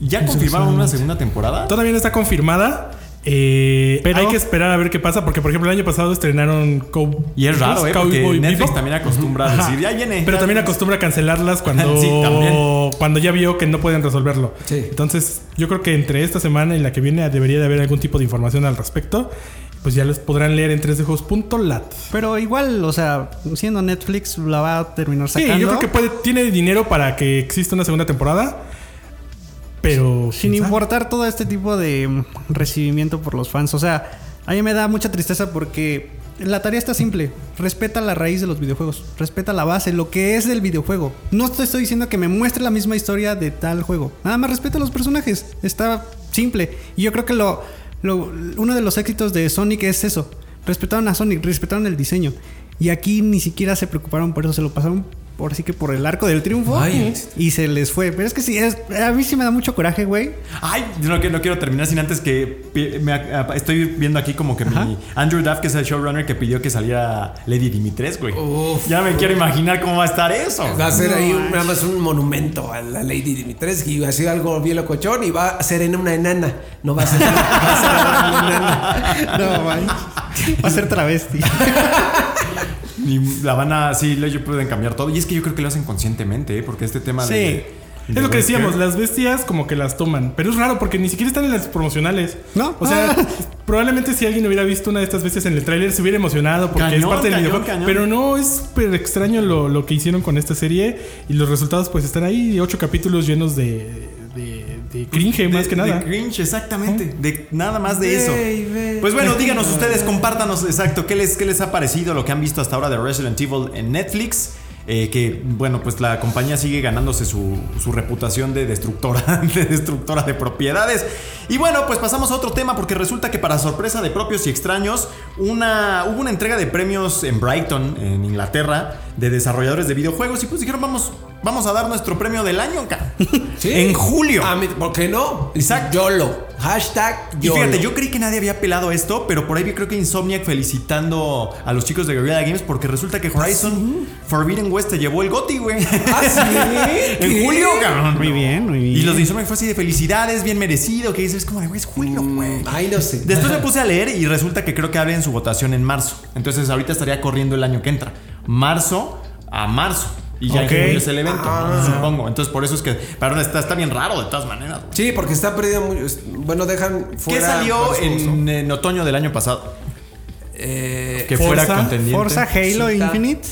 ¿Ya confirmaron una segunda temporada? Todavía no está confirmada. Eh, Pero- hay que esperar a ver qué pasa, porque por ejemplo el año pasado estrenaron Cow- Y es raro, ¿eh? Cowboy Netflix Bebop. también acostumbra a decir, ya viene. Pero ya también viene". acostumbra a cancelarlas cuando, Sí, cuando ya vio que no pueden resolverlo. Sí. Entonces, yo creo que entre esta semana y la que viene debería de haber algún tipo de información al respecto. Pues ya les podrán leer en 3djuegos.lat. Pero igual, o sea, siendo Netflix, la va a terminar Sí, sacando. yo creo que puede, tiene dinero para que exista una segunda temporada. Pero. Sin importar todo este tipo de mm, recibimiento por los fans. O sea, a mí me da mucha tristeza porque la tarea está simple. Respeta la raíz de los videojuegos. Respeta la base, lo que es del videojuego. No te estoy diciendo que me muestre la misma historia de tal juego. Nada más respeta a los personajes. Está simple. Y yo creo que lo, lo- uno de los éxitos de Sonic es eso. Respetaron a Sonic, respetaron el diseño. Y aquí ni siquiera se preocuparon por eso. Se lo pasaron por así que por el arco del triunfo. Ay. y se les fue. Pero es que sí, es, a mí sí me da mucho coraje, güey. Ay, yo no, quiero- no quiero terminar sin antes que me estoy viendo aquí como que mi Andrew Duff, que es el showrunner, que pidió que saliera Lady Dimitres, güey. Uf. Ya me quiero imaginar cómo va a estar eso. Va a ser No, ahí un- nada más un monumento a la Lady Dimitrescu y va a ser algo bien locochón y va a ser en una enana. No va a ser, va a ser en una enana. No, man. Va a ser travesti. Y la van a, sí, ellos pueden cambiar todo. Y es que yo creo que lo hacen conscientemente, ¿eh? porque este tema Sí. de... Es lo que decíamos, las bestias como que las toman. Pero es raro porque ni siquiera están en las promocionales. ¿No? O sea, probablemente si alguien hubiera visto una de estas bestias en el tráiler se hubiera emocionado porque Cañón, es parte del videojuego. cañón. Pero no, es súper extraño lo, lo que hicieron con esta serie. Y los resultados pues están ahí. Ocho capítulos llenos de, de, de cringe De- más que nada. De cringe, exactamente. De nada más de eso. Baby. Pues bueno, díganos ustedes, compártanos exacto qué les, qué les ha parecido lo que han visto hasta ahora de Resident Evil en Netflix. Eh, que bueno, pues la compañía sigue ganándose su, su reputación de destructora, de destructora de propiedades. Y bueno, pues pasamos a otro tema porque resulta que para sorpresa de propios y extraños, una, hubo una entrega de premios en Brighton, en Inglaterra, de desarrolladores de videojuegos y pues dijeron vamos, vamos a dar nuestro premio del año, cara. Sí. En julio. A mí, ¿Por qué no? Exacto. YOLO. Hashtag Y YOLO. fíjate, yo creí que nadie había pelado esto, pero por ahí vi creo que Insomniac felicitando a los chicos de Guerrilla Games porque resulta que Horizon Forbidden West te llevó el GOTY, güey. ¿Ah, sí? en ¿Qué? julio, cabrón. Muy bien, muy bien. Y los de Insomniac fue así de felicidades, bien merecido, que dices, es como de, güey, es julio, güey. Ay, no sé. Después me puse a leer y resulta que creo que abren su votación en marzo. Entonces ahorita estaría corriendo el año que entra. Marzo a marzo. Y ya Ok. en julio es el evento, Ah. supongo. Entonces por eso es que... Pero está, está bien raro de todas maneras. güey. Sí, porque está perdido muy. Bueno, dejan ¿Qué fuera. salió juegos, ¿no? en, en otoño del año pasado? Eh, Que Forza, fuera contendiente. Forza Halo Sí. Infinite.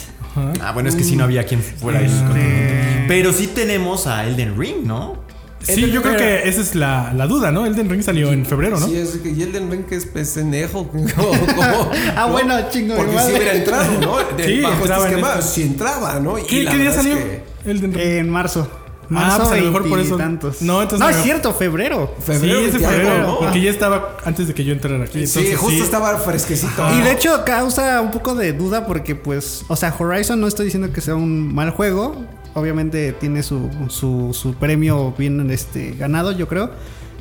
Ah, bueno, es que sí no había quien fuera ahí. Este- Pero sí tenemos a Elden Ring, ¿no? Sí, yo creo que esa es la, la duda, ¿no? Elden Ring salió en febrero, ¿no? Sí, es que y Elden Ring que es como- Ah, ¿no? bueno, chingo de Porque si hubiera entrado, ¿no? De- Sí, bajo este entraba esquema, sí ¿no? Y ¿Qué, día salió? que Elden Ring. En marzo. Ah, Marzo pues a lo mejor por eso- veintitantos. No, entonces No, es cierto, febrero. febrero sí, es de 20 algo, febrero. ¿no? Porque ya estaba antes de que yo entrara aquí. Sí, entonces justo estaba fresquecito. Y de hecho causa un poco de duda porque pues, o sea, Horizon no estoy diciendo que sea un mal juego. Obviamente tiene su, su, su premio bien este, ganado, yo creo.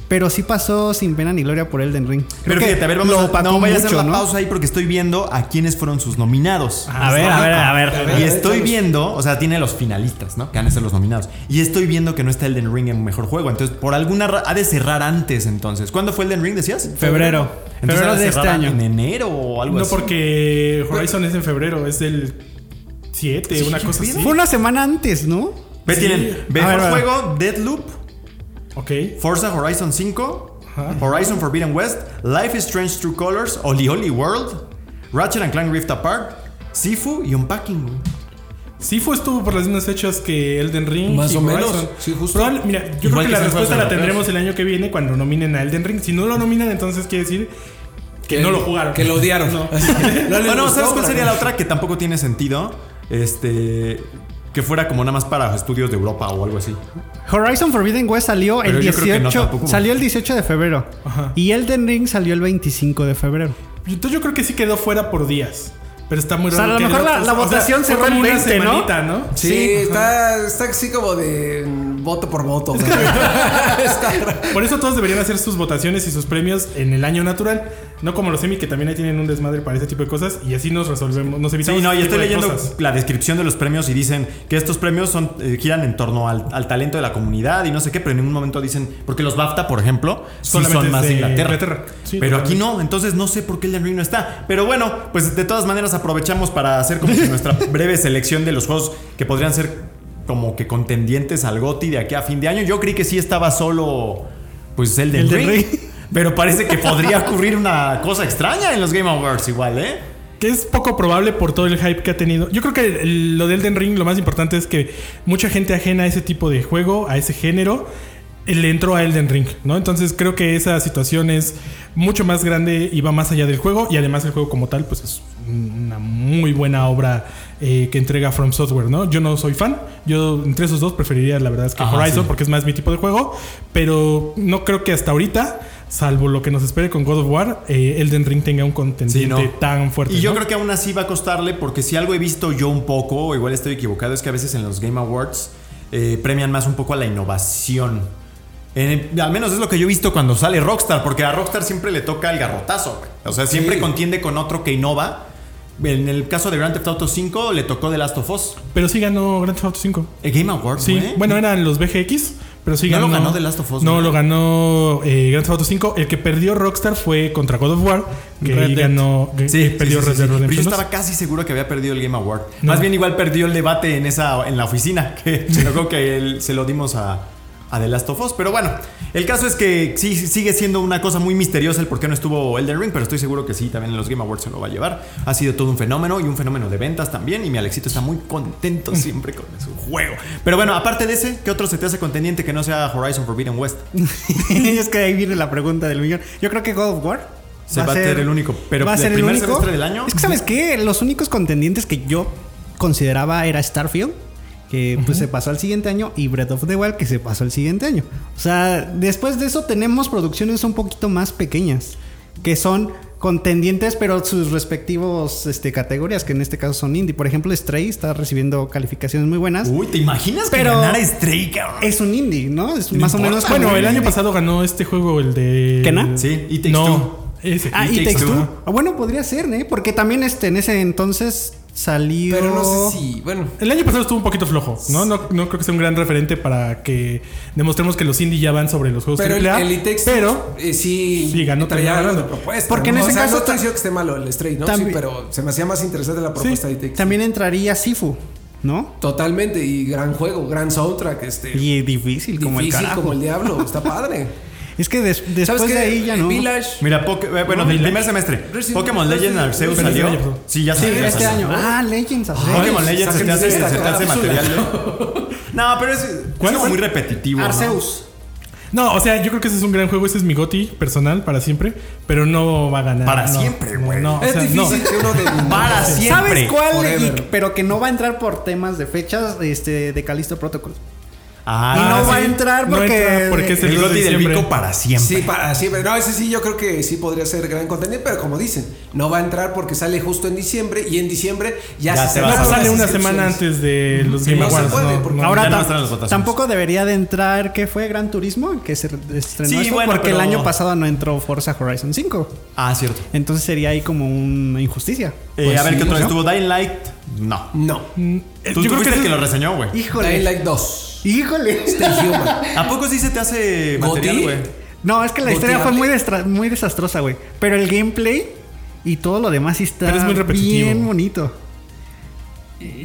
Pero sí pasó sin pena ni gloria por Elden Ring. Creo Pero que fíjate, a ver, vamos a, no, voy a hacer mucho, la ¿no? pausa ahí porque estoy viendo a quiénes fueron sus nominados. A ver, a ver, a ver. A ver, Y estoy viendo, o sea, tiene los finalistas, ¿no? Que van a ser los nominados. Y estoy viendo que no está Elden Ring en mejor juego. Entonces, por alguna ra- ha de cerrar antes, entonces. ¿Cuándo fue Elden Ring, decías? Febrero. Entonces, Febrero de este año. En enero o algo No, así. porque Horizon es en febrero, es del 7, una cosa así. Fue una semana antes, ¿no? Ve, Sí. tienen mejor ver, juego, Deadloop, Ok. Forza Horizon 5, Ajá. Horizon Forbidden West, Life is Strange True Colors, Oli Oli World, Ratchet and Clank Rift Apart, Sifu y Unpacking. Sifu estuvo por las mismas fechas que Elden Ring. Más y o menos, Horizon. sí, justo. Probable- mira, yo Igual creo que que la respuesta la tendremos el año que viene cuando nominen a Elden Ring. Si no lo nominan, entonces quiere decir que, no lo jugaron. Que lo odiaron. No. No Bueno, gustó, ¿sabes cuál sería la otra que tampoco tiene sentido? Este. Que fuera como nada más para estudios de Europa o algo así. Horizon Forbidden West salió Pero el yo creo que no 18, tampoco. salió el 18 de febrero. Ajá. Y Elden Ring salió el 25 de febrero. Entonces yo creo que sí quedó fuera por días. Pero está muy O sea, raro. a lo mejor la- la o sea, votación fue cerró el como una 20, ¿no? semanita, ¿no? Sí, está, está así como de voto por voto. raro. Por eso todos deberían hacer sus votaciones y sus premios en el año natural. No como los semi que también ahí tienen un desmadre para ese tipo de cosas. Y así nos resolvemos, nos evitamos Sí, no, y estoy leyendo cosas. la descripción de los premios y dicen que estos premios son eh, giran en torno al, al talento de la comunidad y no sé qué, pero en ningún momento dicen. Porque los BAFTA, por ejemplo, sí son más de Inglaterra. Inglaterra. Sí, pero aquí no, entonces no sé por qué el Ring no está. Pero bueno, pues de todas maneras aprovechamos para hacer como que nuestra breve selección de los juegos que podrían ser como que contendientes al GOTI de aquí a fin de año. Yo creí que sí estaba solo, pues el de Elden Ring. Ring. Pero parece que podría ocurrir una cosa extraña en los Game Awards igual, ¿eh? Que es poco probable por todo el hype que ha tenido. Yo creo que lo del Elden Ring, lo más importante es que mucha gente ajena a ese tipo de juego, a ese género, le entró a Elden Ring, ¿no? Entonces creo que esa situación es mucho más grande y va más allá del juego. Y además el juego como tal, pues es una muy buena obra eh, que entrega From Software, ¿no? Yo no soy fan. Yo entre esos dos preferiría, la verdad, es que Ajá, Horizon, sí. porque es más mi tipo de juego. Pero no creo que hasta ahorita, salvo lo que nos espere con God of War, eh, Elden Ring tenga un contendiente Sí, no. tan fuerte. Y yo ¿no? creo que aún así va a costarle, porque si algo he visto yo un poco, o igual estoy equivocado, es que a veces en los Game Awards eh, premian más un poco a la innovación. Al menos es lo que yo he visto cuando sale Rockstar, porque a Rockstar siempre le toca el garrotazo. O sea, siempre Sí. contiende con otro que innova. En el caso de Grand Theft Auto 5 le tocó The Last of Us. Pero sí ganó Grand Theft Auto 5. El Game Awards, Sí, bueno, eran los BGX, pero sí No ganó. lo ganó The Last of Us, No, ¿no? lo ganó eh, Grand Theft Auto 5. El que perdió Rockstar fue contra God of War, que Red ganó. que- Sí, que sí, perdió sí, Red Dead sí. Pero yo Redemption 2. estaba casi seguro que había perdido el Game Award. No. Más bien igual perdió el debate en esa en la oficina, que acuerdo que él- se lo dimos a, a The Last of Us. Pero bueno, el caso es que sí sigue siendo una cosa muy misteriosa el por qué no estuvo Elden Ring, pero estoy seguro que sí, también en los Game Awards se lo va a llevar. Ha sido todo un fenómeno y un fenómeno de ventas también. Y mi Alexito está muy contento siempre con su juego. Pero bueno, aparte de ese, ¿qué otro se te hace contendiente que no sea Horizon Forbidden West? es que ahí viene la pregunta del millón. Yo creo que God of War Se va a ser el único, pero va a ¿del ser el primer único. semestre del año? Es que sabes qué, los únicos contendientes que yo consideraba era Starfield, que pues se pasó al siguiente año, y Breath of the Wild, que se pasó al siguiente año. O sea, después de eso tenemos producciones un poquito más pequeñas, que son contendientes, pero sus respectivos este, categorías, que en este caso son indie. Por ejemplo, Stray está recibiendo calificaciones muy buenas. Uy, ¿te imaginas que Pero- ganara Stray, cabrón? Es un indie, ¿no? Es No más o menos. Bueno, el año pasado ganó este juego, el de. ¿Kena? Sí, It Takes no, Two. Ese. Ah, y Takes Takes Two. Two. Ah, bueno, podría ser, ¿eh? Porque también este, en ese entonces salió. Pero no sé si. Bueno. El año pasado estuvo un poquito flojo, ¿no? No, no creo que sea un gran referente para que demostremos que los indie ya van sobre los juegos Pero el, AAA, el Two, pero eh, sí, Sí, ganó traía ganando. propuesta. Porque en ese O sea, caso no estoy diciendo que esté malo el Stray, ¿no? También- Sí, pero se me hacía más interesante la propuesta de It Takes Two. También entraría Sifu, ¿no? Totalmente, y gran juego, gran soundtrack, este. Y difícil, como el difícil carajo. como el diablo, está padre. Es que des- después ¿Sabes de ahí ya no. Village. Mira, Poke- eh, bueno, del primer semestre. Resident Pokémon Legends Arceus salió. Sí, ya Sí, salió. ya este salió. año. Ah, Legends. Arceus. Pokémon Legends se te hace, se te hace material. No, pero es, es muy repetitivo. ¿no? Arceus. No, o sea, yo creo que ese es un gran juego. Ese es mi goti personal para siempre. Pero no va a ganar. Para no, siempre, no, güey. No, Es sea, no. difícil que uno de Para siempre. ¿Sabes cuál? Y- pero que no va a entrar por temas de fechas este, de Calisto Protocol. Ah, y no sí. va a entrar No porque, entra porque es el el 2 de Goti del. Vico para siempre. Sí, para siempre. No, ese sí yo creo que sí podría ser gran contenido, pero como dicen, no va a entrar porque sale justo en diciembre y en diciembre ya, Ya se No, sale una semana antes de los Sí, Game no se Awards. puede, no, porque no. Ahora tam- tampoco debería de entrar, ¿qué fue? Gran Turismo, que se estrenó Sí, esto, bueno, porque el año pasado no entró Forza Horizon 5. Ah, cierto. Entonces sería ahí como una injusticia. Eh, Pues a ver sí, qué otro ¿no? estuvo. Dying Light. No. No. Mm, eh, Tú, yo creo que el que lo reseñó, güey. Dying Híjole. Light 2. Híjole. Stay Human. ¿A poco sí se te hace material, güey? No, es que la historia fue muy, muy desastrosa, güey. Pero el gameplay y todo lo demás sí está es muy bien bonito.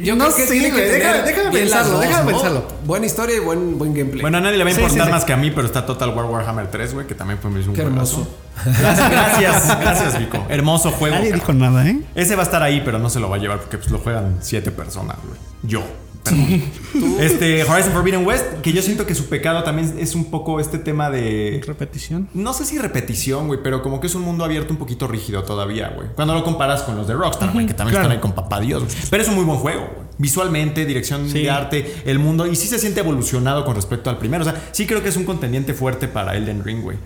Yo No creo que que güey, déjame- déjame pensarlo, dos, déjame ¿no? pensarlo. Buena historia y buen, buen gameplay. Bueno, a nadie le va a Sí, importar sí, sí. más que a mí, pero está Total War Warhammer 3, güey, que también fue un Qué juegazo. hermoso. Gracias, gracias, gracias, Vico. Hermoso juego. Nadie dijo nada, ¿eh? Ese va a estar ahí, pero no se lo va a llevar porque pues, lo juegan siete personas, güey. Yo. Perdón. este Horizon Forbidden West, que yo siento que su pecado también es un poco este tema de. Repetición. No sé si repetición, güey, pero como que es un mundo abierto un poquito rígido todavía, güey. Cuando lo comparas con los de Rockstar, güey, que también claro. están ahí con papá Dios. güey. Pero es un muy buen juego, güey. Visualmente, dirección de arte, el mundo. Y sí se siente evolucionado con respecto al primero. O sea, sí creo que es un contendiente fuerte para Elden Ring, güey.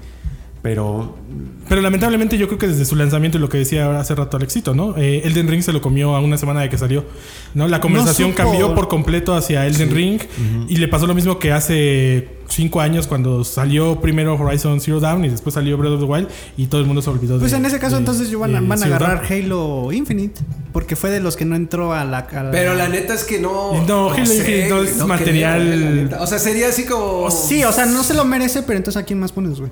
Pero Pero lamentablemente yo creo que desde su lanzamiento y lo que decía hace rato Alexito, ¿no? Eh, Elden Ring se lo comió a una semana de que salió, ¿no? La conversación cambió por completo hacia Elden Ring y le pasó lo mismo que hace cinco años cuando salió primero Horizon Zero Dawn y después salió Breath of the Wild y todo el mundo se olvidó de Pues en ese caso de- entonces yo van, a- de van a Zero agarrar Dawn. Halo Infinite. Porque fue de los que no entró a la... a la- Pero la neta es que no. No, Halo Infinite no es material-. O sea, sería así como. Sí, o sea, no se lo merece, pero entonces ¿a quién más pones, güey?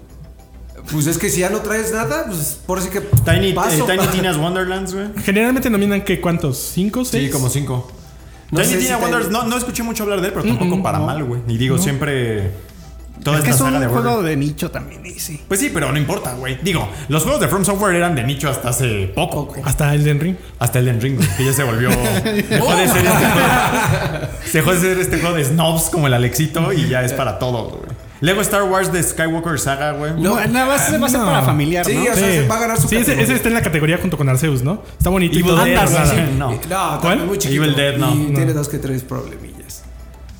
Pues es que si ya no traes nada, pues por así que. Tiny, paso. eh, Tiny Tina's Wonderlands, güey. Generalmente nominan que cuántos, cinco, seis. Sí, como cinco. No Tiny Tina si Wonders, no, no escuché mucho hablar de él, pero tampoco Mm, mm, para no. mal, güey. Y digo, siempre. Toda Es que esta es un saga de juego Warner- de nicho también, y sí. Pues sí, pero no importa, güey. Digo, los juegos de From Software eran de nicho hasta hace poco, güey. Hasta Elden Ring. Hasta Elden Ring, güey, que ya se volvió. Dejó de ser este juego. Dejó de ser este juego de snobs como el Alexito y ya es para todos, güey. Luego Star Wars de Skywalker Saga, güey. No, No, nada más va a ser no. para familiar, Sí, ¿no? o sea, se va a ganar su Sí, ese, categoría. ese está en la categoría junto con Arceus, ¿no? Está bonito. y Evil Dead, sí. No. No, ¿Cuál? muy chiquito. Evil Dead, no. Y No. tiene dos que tres problemillas.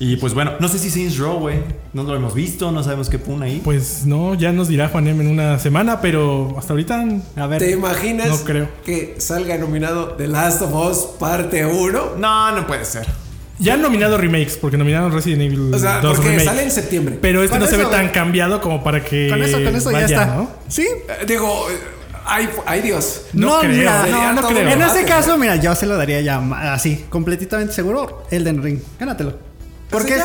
Y pues bueno, no sé si Saints Row, güey. No lo hemos visto, no sabemos qué pone ahí. Pues no, ya nos dirá Juanem en una semana, pero hasta ahorita A ver. ¿Te imaginas no creo. que salga nominado The Last of Us parte 1? No, no puede ser. Ya han nominado remakes, porque nominaron Resident Evil O sea, 2 porque remake. sale en septiembre. Pero este Con no se ve tan cambiado como para que Con eso, con eso ya está. ¿no? Sí. Eh, Digo, eh, ay, ay Dios. No creo, mira, no, no creo. En ese caso, mira, yo se lo daría ya así, completamente seguro. Elden Ring. Gánatelo. Porque.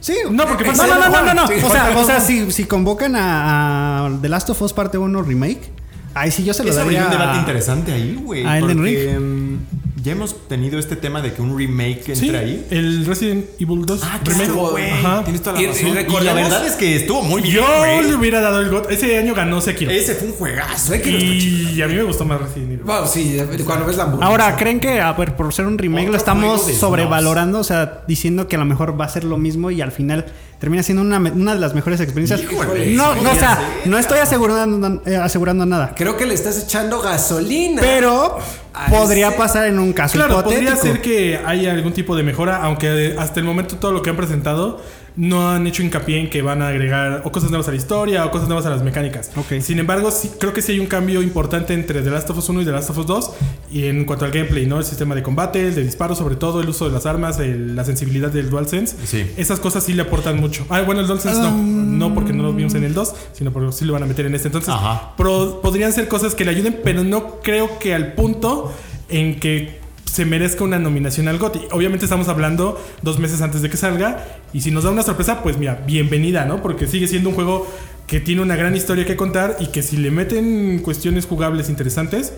Sí. No, porque no, falta no, no, no, no, no. Sí, O sea, o sea si, si convocan a, a The Last of Us parte 1 remake, ahí sí yo se lo Eso daría. abrió un debate interesante ahí, güey. a Elden porque mm, ya hemos tenido este tema de que un remake entre Sí, ahí. el Resident Evil 2 Ah, remake. claro, güey. Ajá. Tienes toda la Y- y razón. Y, la verdad es que estuvo muy bien, Yo güey. le hubiera dado el GOT. Ese año ganó Sekiro. Ese fue un juegazo. Chido. Y a mí me gustó más Resident Evil. Bueno, sí, cuando ves la hamburguesa. Ahora, ¿creen que, a ver, por ser un remake Otro lo estamos sobrevalorando? O sea, diciendo que a lo mejor va a ser lo mismo y al final termina siendo una, me- una de las mejores experiencias. Híjole, no, no, o sea, no estoy asegurando, eh, asegurando nada. Creo que le estás echando gasolina. Pero A podría ese- pasar en un caso Claro, hipotético. podría ser que haya algún tipo de mejora, aunque hasta el momento todo lo que han presentado no han hecho hincapié en que van a agregar o cosas nuevas a la historia o cosas nuevas a las mecánicas. Ok. Sin embargo, sí, creo que sí hay un cambio importante entre The Last of Us 1 y The Last of Us 2 y en cuanto al gameplay, ¿no? El sistema de combate, el de disparo, sobre todo el uso de las armas, el- la sensibilidad del DualSense. Sí. Esas cosas sí le aportan mucho. Ah, bueno, el DualSense no, no porque no lo vimos en el 2, sino porque sí lo van a meter en este. Entonces, Ajá. podrían ser cosas que le ayuden, pero no creo que al punto en que se merezca una nominación al GOTY. Obviamente estamos hablando dos meses antes de que salga y si nos da una sorpresa, pues mira, bienvenida, ¿no? Porque sigue siendo un juego que tiene una gran historia que contar y que si le meten cuestiones jugables interesantes,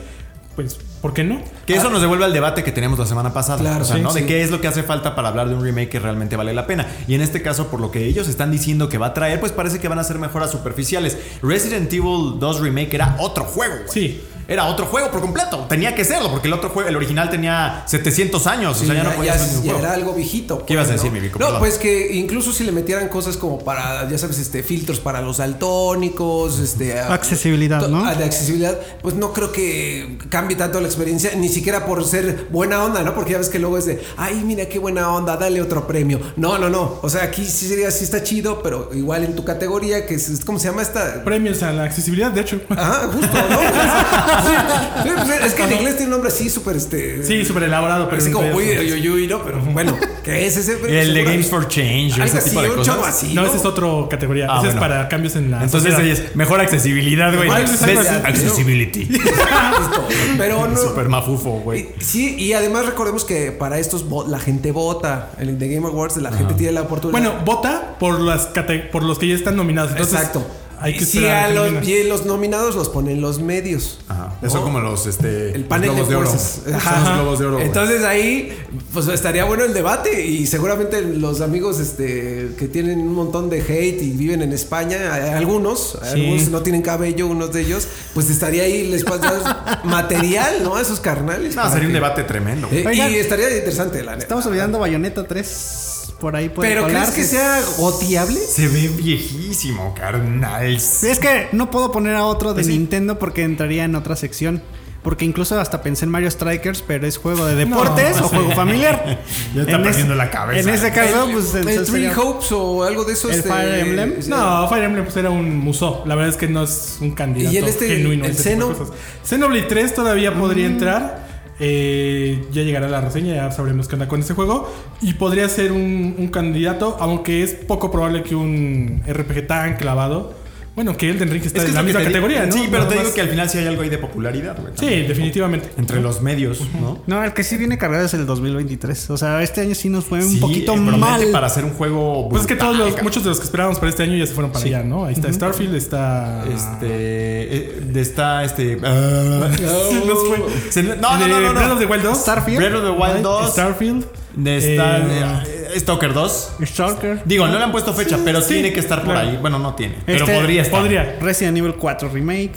pues, ¿por qué no? Que eso nos devuelve al debate que teníamos la semana pasada. Claro, o sea, sí, ¿no? De qué es lo que hace falta para hablar de un remake que realmente vale la pena. Y en este caso, por lo que ellos están diciendo que va a traer, pues parece que van a ser mejoras superficiales. Resident Evil 2 Remake era otro juego, güey. Sí. Era otro juego por completo. Tenía que serlo, porque el otro juego, el original tenía 700 años. o sea, ya, no podía ser juego. era algo viejito. ¿Qué ibas a pues, decir, ¿no? mi Vico? No, Perdón. pues que incluso si le metieran cosas como para, ya sabes, este, filtros para los daltónicos, este... Accesibilidad, ¿no? De accesibilidad, pues no creo que cambie tanto la experiencia, ni siquiera por ser buena onda, ¿no? Porque ya ves que luego es de, ay, mira qué buena onda, dale otro premio. No, no, no. O sea, aquí sí sería, sí está chido, pero igual en tu categoría, que es, ¿cómo se llama esta? Premios a la accesibilidad, de hecho. Ajá, justo, ¿no? Sí, pues, es que en inglés tiene un nombre así súper, este... Sí, súper elaborado, pero. Así como, en uy, inglés- uy, uy, uy, ¿no? Pero bueno, ¿qué es ese? El de Games for Change o ese tipo de cosas. No, esa es otra categoría. Ah, bueno. es para cambios en la. Entonces ella es mejor accesibilidad, güey. Accessibility. Pero no. Super mafufo, güey. Sí, y además recordemos que para estos la gente vota. En el The Game Awards la gente tiene la oportunidad. Bueno, vota por, las por los que ya están nominados. Exacto. Hay que esperar a los, y los nominados los ponen los medios. Ajá. Eso como los, este, El panel los de de oro. Son los globos de oro. güey. Entonces ahí, pues estaría bueno el debate y seguramente los amigos este, que tienen un montón de hate y viven en España, hay algunos, Sí. algunos no tienen cabello, unos de ellos, pues estaría ahí les pasas material, ¿no? A esos carnales. No, sería un que- debate tremendo. Eh, Oigan, y estaría interesante, la neta. Estamos olvidando Bayonetta 3. Por ahí puede Pero ¿crees colarse. que sea goteable? Se ve viejísimo, carnal. Es que no puedo poner a otro Pues de Nintendo porque entraría en otra sección. Porque incluso hasta pensé en Mario Strikers, pero es juego de deportes No, o sí. juego familiar. Ya está En perdiendo ese- la cabeza. En ese caso, el, pues el entonces Three sería- Hopes o algo de eso. ¿El este, Fire Emblem? sí. No, Fire Emblem pues era un museo. La verdad es que no es un candidato ¿Y el este, genuino. a el de. Xenoblade 3 todavía podría Mm. entrar. Eh, ya llegará la reseña, ya sabremos qué onda con ese juego. Y podría ser un, un candidato, aunque es poco probable que un RPG tan clavado. Bueno, que Elden Ring está Es que en la misma categoría, ¿no? Sí, pero Nada te digo más. que al final sí hay algo ahí de popularidad, güey. Sí, también. definitivamente. Entre los medios, ¿no? No, el que sí viene cargado es el 2023. O sea, este año sí nos fue un Sí, poquito mal. para hacer un juego. Pues es que todos los, muchos de los que esperábamos para este año ya se fueron para allá, ¿no? Ahí está Starfield, está. Este. eh, de está este. ah, Se nos fue. se- no, no, no, De no, no. Breath of the Wild 2. Starfield. Breath of the Wild 2. Starfield. De Eh, eh, Stalker 2. Stalker. Digo, no le han puesto fecha, pero sí, tiene que estar por claro. ahí. Bueno, no tiene. Pero Este, podría estar. Podría. Resident Evil 4 Remake.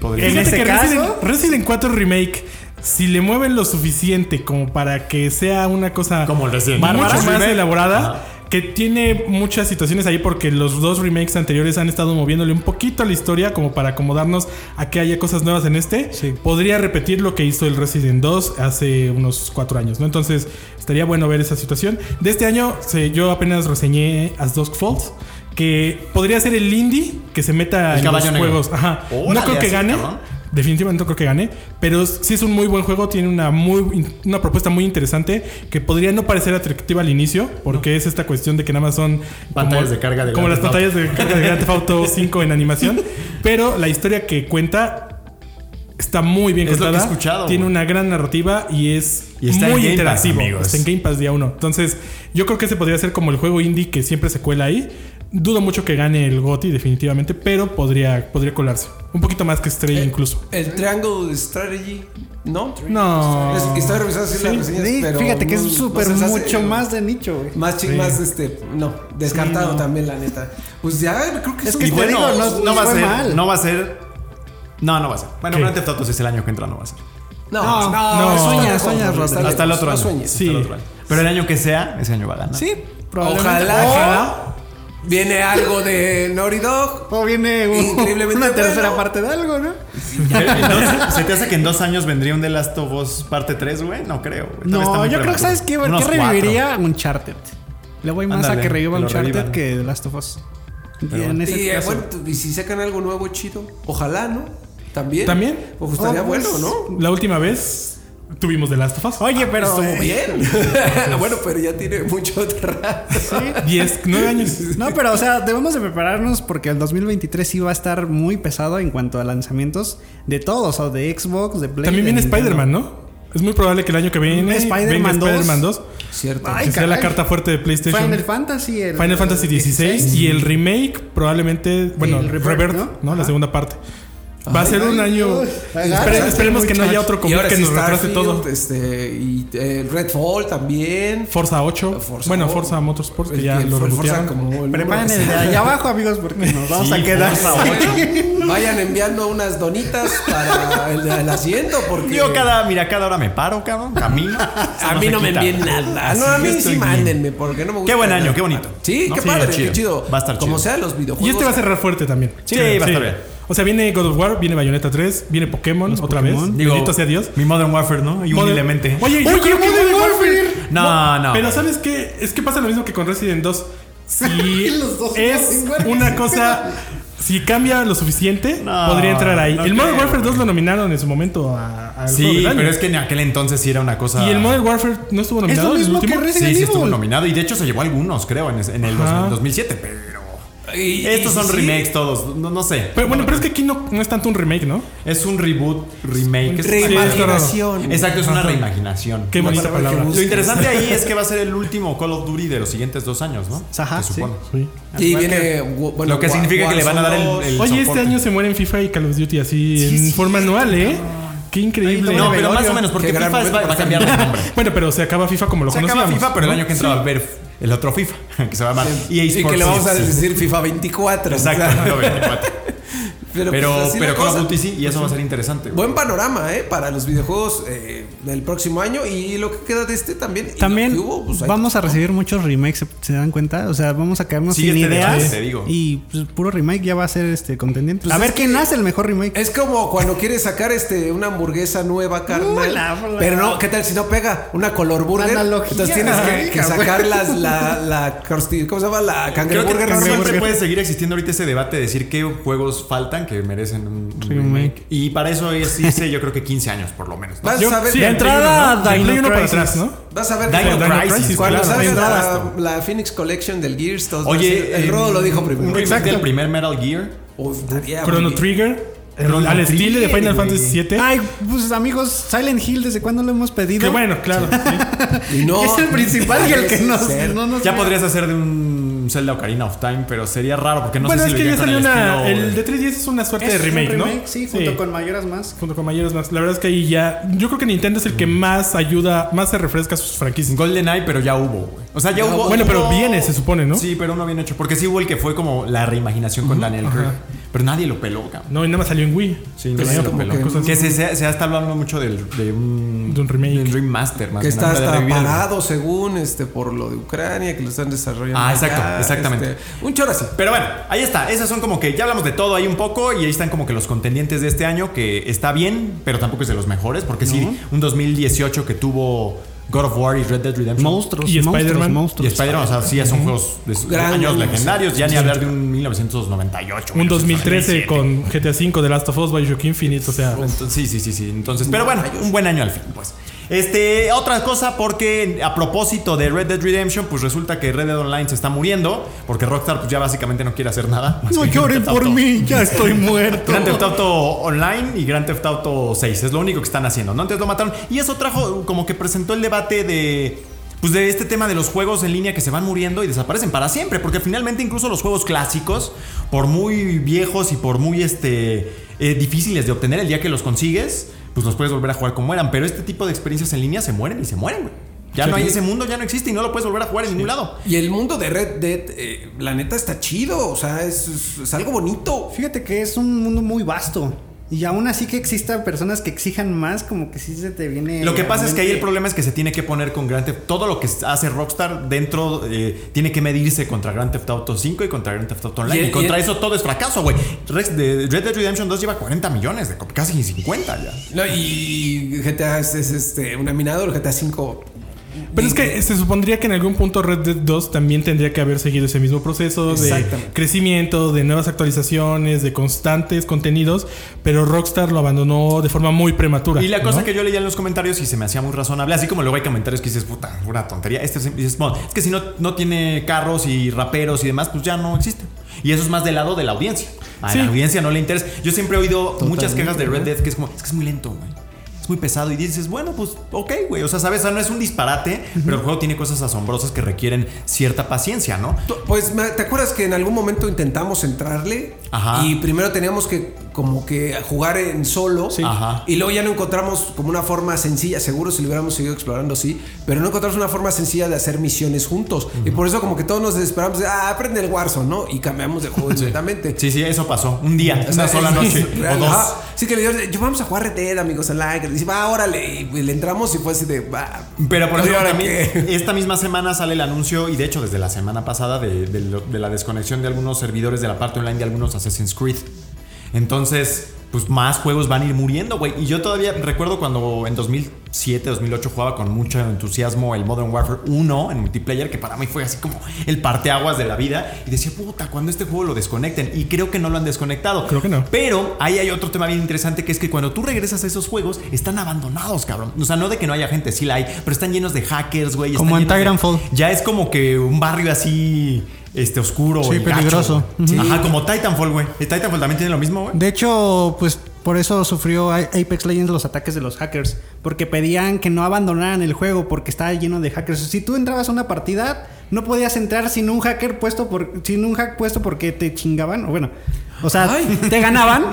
Podría En ese que caso- Resident, Resident 4 Remake, si le mueven lo suficiente como para que sea una cosa Como mucho más elaborada, Ajá. Que tiene muchas situaciones ahí porque los dos remakes anteriores han estado moviéndole un poquito a la historia como para acomodarnos a que haya cosas nuevas en este. Podría repetir lo que hizo el Resident 2 hace unos cuatro años, ¿no? Entonces estaría bueno ver esa situación. De este año se- yo apenas reseñé As Dusk Falls. Que podría ser el indie que se meta El en los negro. juegos. Ajá. no creo que gane. Definitivamente no creo que gane, pero sí es un muy buen juego, tiene una muy una propuesta muy interesante que podría no parecer atractiva al inicio, porque es esta cuestión de que nada más son Pantallas de carga de como las pantallas de carga de Grand Theft Auto 5 en animación, pero la historia que cuenta está muy bien Es contada, escuchado, tiene una gran narrativa y es Y está en muy Pass, interactivo, está en Game Pass día uno. Entonces, yo creo que ese podría ser como el juego indie que siempre se cuela ahí. Dudo mucho que gane el GOTY definitivamente, pero podría podría colarse. Un poquito más que Stray Eh, incluso. El Triangle Strategy, ¿no? No. Es- Estoy revisando así las reseñas, Sí, pero fíjate que no- es no súper hace- mucho más de nicho, güey. Más Sí. más este, no, descartado Sí, no. también la neta. Pues ya creo que Es un que bueno, digo, no- no, no va a ser. mal. No va a ser. No, no va a ser. Bueno. Grand Theft Auto si es el año que entra, no va a ser. No, No, no, sueñas, sueñas, Hasta el otro no año. Sí. Hasta el otro año. Pero el año que sea, ese año va a ganar. Sí, probablemente. Ojalá. Viene algo de Naughty Dog. O viene un- Increíblemente una tercera bueno. parte de algo, ¿no? Entonces, ¿Se te hace que en dos años vendría un The Last of Us parte 3, güey? No creo. güey. No, muy yo creo que. ¿sabes qué? ¿Qué cuatro. reviviría? Uncharted. Le voy más a que reviva Uncharted revivan. que The Last of Us. Y en ese Y eh, caso- bueno, tú- y si sacan algo nuevo chido, ojalá, ¿no? También. También. Pues estaría Oh, pues, bueno, ¿no? La última vez tuvimos The Last of Us. Oye, pero. Estuvo eh, bien. bueno, pero ya tiene mucho rato. 10, 9 años. No, pero o sea, debemos de prepararnos porque el 2023 sí va a estar muy pesado en cuanto a lanzamientos de todos, o de Xbox, de Play. También viene. Spider-Man, ¿no? Es muy probable que el año que viene Spider-Man venga 2. Spider-Man 2. Cierto. Ay, que sea la carta fuerte de PlayStation. Final Fantasy. el- Final Fantasy XVI y el remake probablemente, bueno, El Rebirth, Rebirth, ¿no? ¿no? La segunda parte. Va a ser un año. espere- esperemos que no haya otro ahora que nos retrase todo. Este, y eh, Redfall también. Forza 8. Forza bueno, Forza Motorsports, que El- ya el lo Forza rebotearon. como el Preparen número el de allá abajo, amigos, porque nos vamos a quedar. Vayan enviando unas donitas para el, el asiento porque Yo cada, mira, cada hora me paro, cabrón, camino. a mí no me envíen nada. Así no, a mí sí mándenme porque no me gusta. Qué buen año, qué bonito. Sí, ¿No? qué Sí, padre, chido. qué chido. Va a estar Como chido. sea los videojuegos. Y este va a cerrar fuerte también. Sí, va a estar bien. O sea, viene God of War, viene Bayonetta 3, viene Pokémon otra Pokémon. vez. Bendito sea Dios. Mi Modern Warfare, ¿no? Y Modern- humildemente. Oye, yo Oye, creo que Modern Warfare. No, no. Pero ¿sabes qué? Es que pasa lo mismo que con Resident 2. Si Los dos es una cosa. Si cambia lo suficiente, No, podría entrar ahí. no el Modern Warfare 2 güey. lo nominaron en su momento a, juego Sí, pero es que en aquel entonces sí era una cosa. Y el Modern Warfare no estuvo Es nominado el mismo último. que Sí, sí estuvo nominado. Y de hecho se llevó algunos, creo, en, el Ajá. 2007. Pero. Y- Estos y son sí, remakes todos. No, no sé. Pero bueno, pero es que aquí no, no es tanto un remake, ¿no? Es un reboot, remake. Reimaginación. Exacto, es una reimaginación. Qué bonita palabra. Lo interesante ahí es que va a ser el último Call of Duty de los siguientes dos años, ¿no? Ajá, Se sí. supone. Sí. Y viene bueno, Lo que significa que le van a dar el, Oye, este año se mueren FIFA y Call of Duty así en forma anual, ¿eh? Qué increíble. No, pero velorio. más o menos, porque Qué FIFA es- va, a cambiar de nombre. Bueno, pero se acaba FIFA como lo Se acaba conocíamos. FIFA, pero el año que entra va a haber el otro FIFA, que se va a llamar EA Y Sports. que le vamos a decir FIFA 24. Exacto, o sea, no, 24. Pero Pero, pues pero la Call of cosa. Duty sí, y eso va a ser interesante. güey. Buen panorama, ¿eh? Para los videojuegos eh, del próximo año y lo que queda de este también. También hubo, pues, vamos a recibir muchos remakes, ¿se, dan cuenta? O sea, vamos a quedarnos Sí, sin este de- ideas. te digo. Y pues, puro remake ya va a ser este contendiente. Pues a ver quién que- hace el mejor remake. Es como cuando quieres sacar este una hamburguesa nueva, carnal. pero no, ¿qué tal si no pega? Una color burger. Analogía. Entonces tienes que, que sacar las, la, la, ¿cómo se llama? La Creo que cangreburger siempre puede seguir existiendo ahorita ese debate de decir qué juegos faltan que merecen un un Remake. remake. Y para eso es irse, yo creo que 15 años por lo menos. ¿no? Vas Yo- a ver, sí, entrada, ¿no? Dino para Crisis. atrás, ¿no? vas a ver Dino Dino Crisis, Crisis, cuando claro, salga bien la, la Phoenix Collection del Gears, todos Oye, el Rodo lo dijo primero. Un remake Exacto. del primer Metal Gear. Uf, Chrono Trigger. Chrono al estilo de Final. Fantasy VII. Ay, pues amigos, Silent Hill, ¿desde cuándo lo hemos pedido? Que bueno, claro. sí. Y no, es el principal y el que nos, no nos Ya podrías hacer de un Zelda Ocarina of Time, pero sería raro porque no bueno, sé si es lo que ya salió una. estilo El de 3DS es una suerte Es de un remake, ¿no? Sí, junto con Mayoras más. Junto con mayores más. La verdad es que ahí ya. Yo creo que Nintendo es el que más ayuda, más se refresca sus franquicias. GoldenEye, pero ya hubo, güey. O sea, ya hubo. Bueno, pero viene, se supone, ¿no? Sí, pero no bien hecho. Porque sí hubo el que fue como la reimaginación con Daniel Craig. Pero nadie lo peló, cabrón. No, y nada más salió en Wii. Sí, nadie lo peló. que cosas- Que se, se, se está hablando mucho del, de un. De un remake. de Remaster, más que está hasta parado según este por lo de Ucrania que lo están desarrollando Ah, exacto, exactamente. este, un choro así Pero bueno, ahí está. Esas son como que ya hablamos de todo ahí un poco y ahí están como que los contendientes de este año que está bien, pero tampoco es de los mejores porque sí, un 2018 que tuvo God of War y Red Dead Redemption. Monstruos, Y monstruos, Spider-Man. Y. Spider-Man, o sea, sí, ya son juegos de sus Gran años año, legendarios. Ya ni hablar de un 1998. Un 2013 1997. con GTA V, The Last of Us, Bioshock Infinite, o sea. Entonces, sí, sí, sí, sí. Entonces, pero bueno, un buen año al fin, pues. Este, otra cosa, porque a propósito de Red Dead Redemption, pues resulta que Red Dead Online se está muriendo, porque Rockstar pues ya básicamente no quiere hacer nada. más No que lloren Grand por mí, ya estoy muerto. Grand Theft Auto Online y Grand Theft Auto 6, es lo único que están haciendo, ¿no? Entonces lo mataron. Y eso trajo, como que presentó el debate de. Pues de este tema de los juegos en línea que se van muriendo y desaparecen para siempre. Porque finalmente incluso los juegos clásicos, por muy viejos y por muy este, eh, difíciles de obtener el día que los consigues, pues los puedes volver a jugar como eran. Pero este tipo de experiencias en línea se mueren y se mueren, güey. Ya Sí. no hay ese mundo, ya no existe y no lo puedes volver a jugar en ningún lado. y el mundo de Red Dead eh, la neta está chido o sea es, es- es algo bonito Fíjate que es un mundo muy vasto. Y aún así que existan personas que exijan más, como que sí se te viene. Lo que pasa es que ahí el problema es que se tiene que poner con Grand Theft todo lo que hace Rockstar dentro eh, tiene que medirse contra Grand Theft Auto 5 y contra Grand Theft Auto Online Y contra y eso todo es fracaso, güey. Red, de- Red Dead Redemption 2 lleva 40 millones de casi 50 ya. No, y GTA es, es, este una minador GTA 5 Pero es que se supondría que en algún punto Red Dead 2 también tendría que haber seguido ese mismo proceso de crecimiento, de nuevas actualizaciones, de constantes contenidos, pero Rockstar lo abandonó de forma muy prematura. Y la cosa ¿no? que yo leía en los comentarios y se me hacía muy razonable, así como luego hay comentarios que dices, puta, una tontería. Este es, dices, bueno, es que si no, no tiene carros y raperos y demás, pues ya no existe. Y eso es más del lado de la audiencia. A Sí. la audiencia no le interesa. Yo siempre he oído muchas quejas de Red Dead que es como, es que es muy lento, güey. Es muy pesado y dices, bueno, pues ok, güey. O sea, sabes, O sea, no es un disparate, pero el juego tiene cosas asombrosas que requieren cierta paciencia, ¿no? Pues te acuerdas que en algún momento intentamos entrarle Ajá. y primero teníamos que como que jugar en solo. Ajá. Y luego ya no encontramos como una forma sencilla, seguro si lo hubiéramos seguido explorando, sí, pero no encontramos una forma sencilla de hacer misiones juntos. Y por eso como que todos nos desesperamos de, ah, aprende el Warzone, ¿no? Y cambiamos de juego inmediatamente. Sí, sí, eso pasó. Un día, O sea, una sola noche. o dos. Ajá. Sí que le digo, yo vamos a jugar Red Dead, amigos, online. Y dice, va, órale. Y le entramos y fue así de, va. Pero por ¿y ejemplo, también qué? esta misma semana sale el anuncio, y de hecho desde la semana pasada, de, de la desconexión de algunos servidores de la parte online de algunos Assassin's Creed. Entonces, pues más juegos van a ir muriendo, güey. Y yo todavía recuerdo cuando en 2007, 2008 jugaba con mucho entusiasmo el Modern Warfare 1 en multiplayer, que para mí fue así como el parteaguas de la vida. Y decía, puta, cuando este juego lo desconecten. Y creo que no lo han desconectado. Creo que no. Pero ahí hay otro tema bien interesante que es que cuando tú regresas a esos juegos, están abandonados, cabrón. O sea, no de que no haya gente, sí la hay, pero están llenos de hackers, güey. Como en llenos de- Titanfall. Ya es como que un barrio así, este, oscuro. Sí, y gacho, peligroso. güey. Ajá, como Titanfall, güey. ¿Y Titanfall también tiene lo mismo, güey? De hecho, pues por eso sufrió Apex Legends los ataques de los hackers. Porque pedían que no abandonaran el juego porque estaba lleno de hackers. Si tú entrabas a una partida, no podías entrar sin un hacker puesto por. sin un hack puesto porque te chingaban. O bueno. O sea, Ay. te ganaban,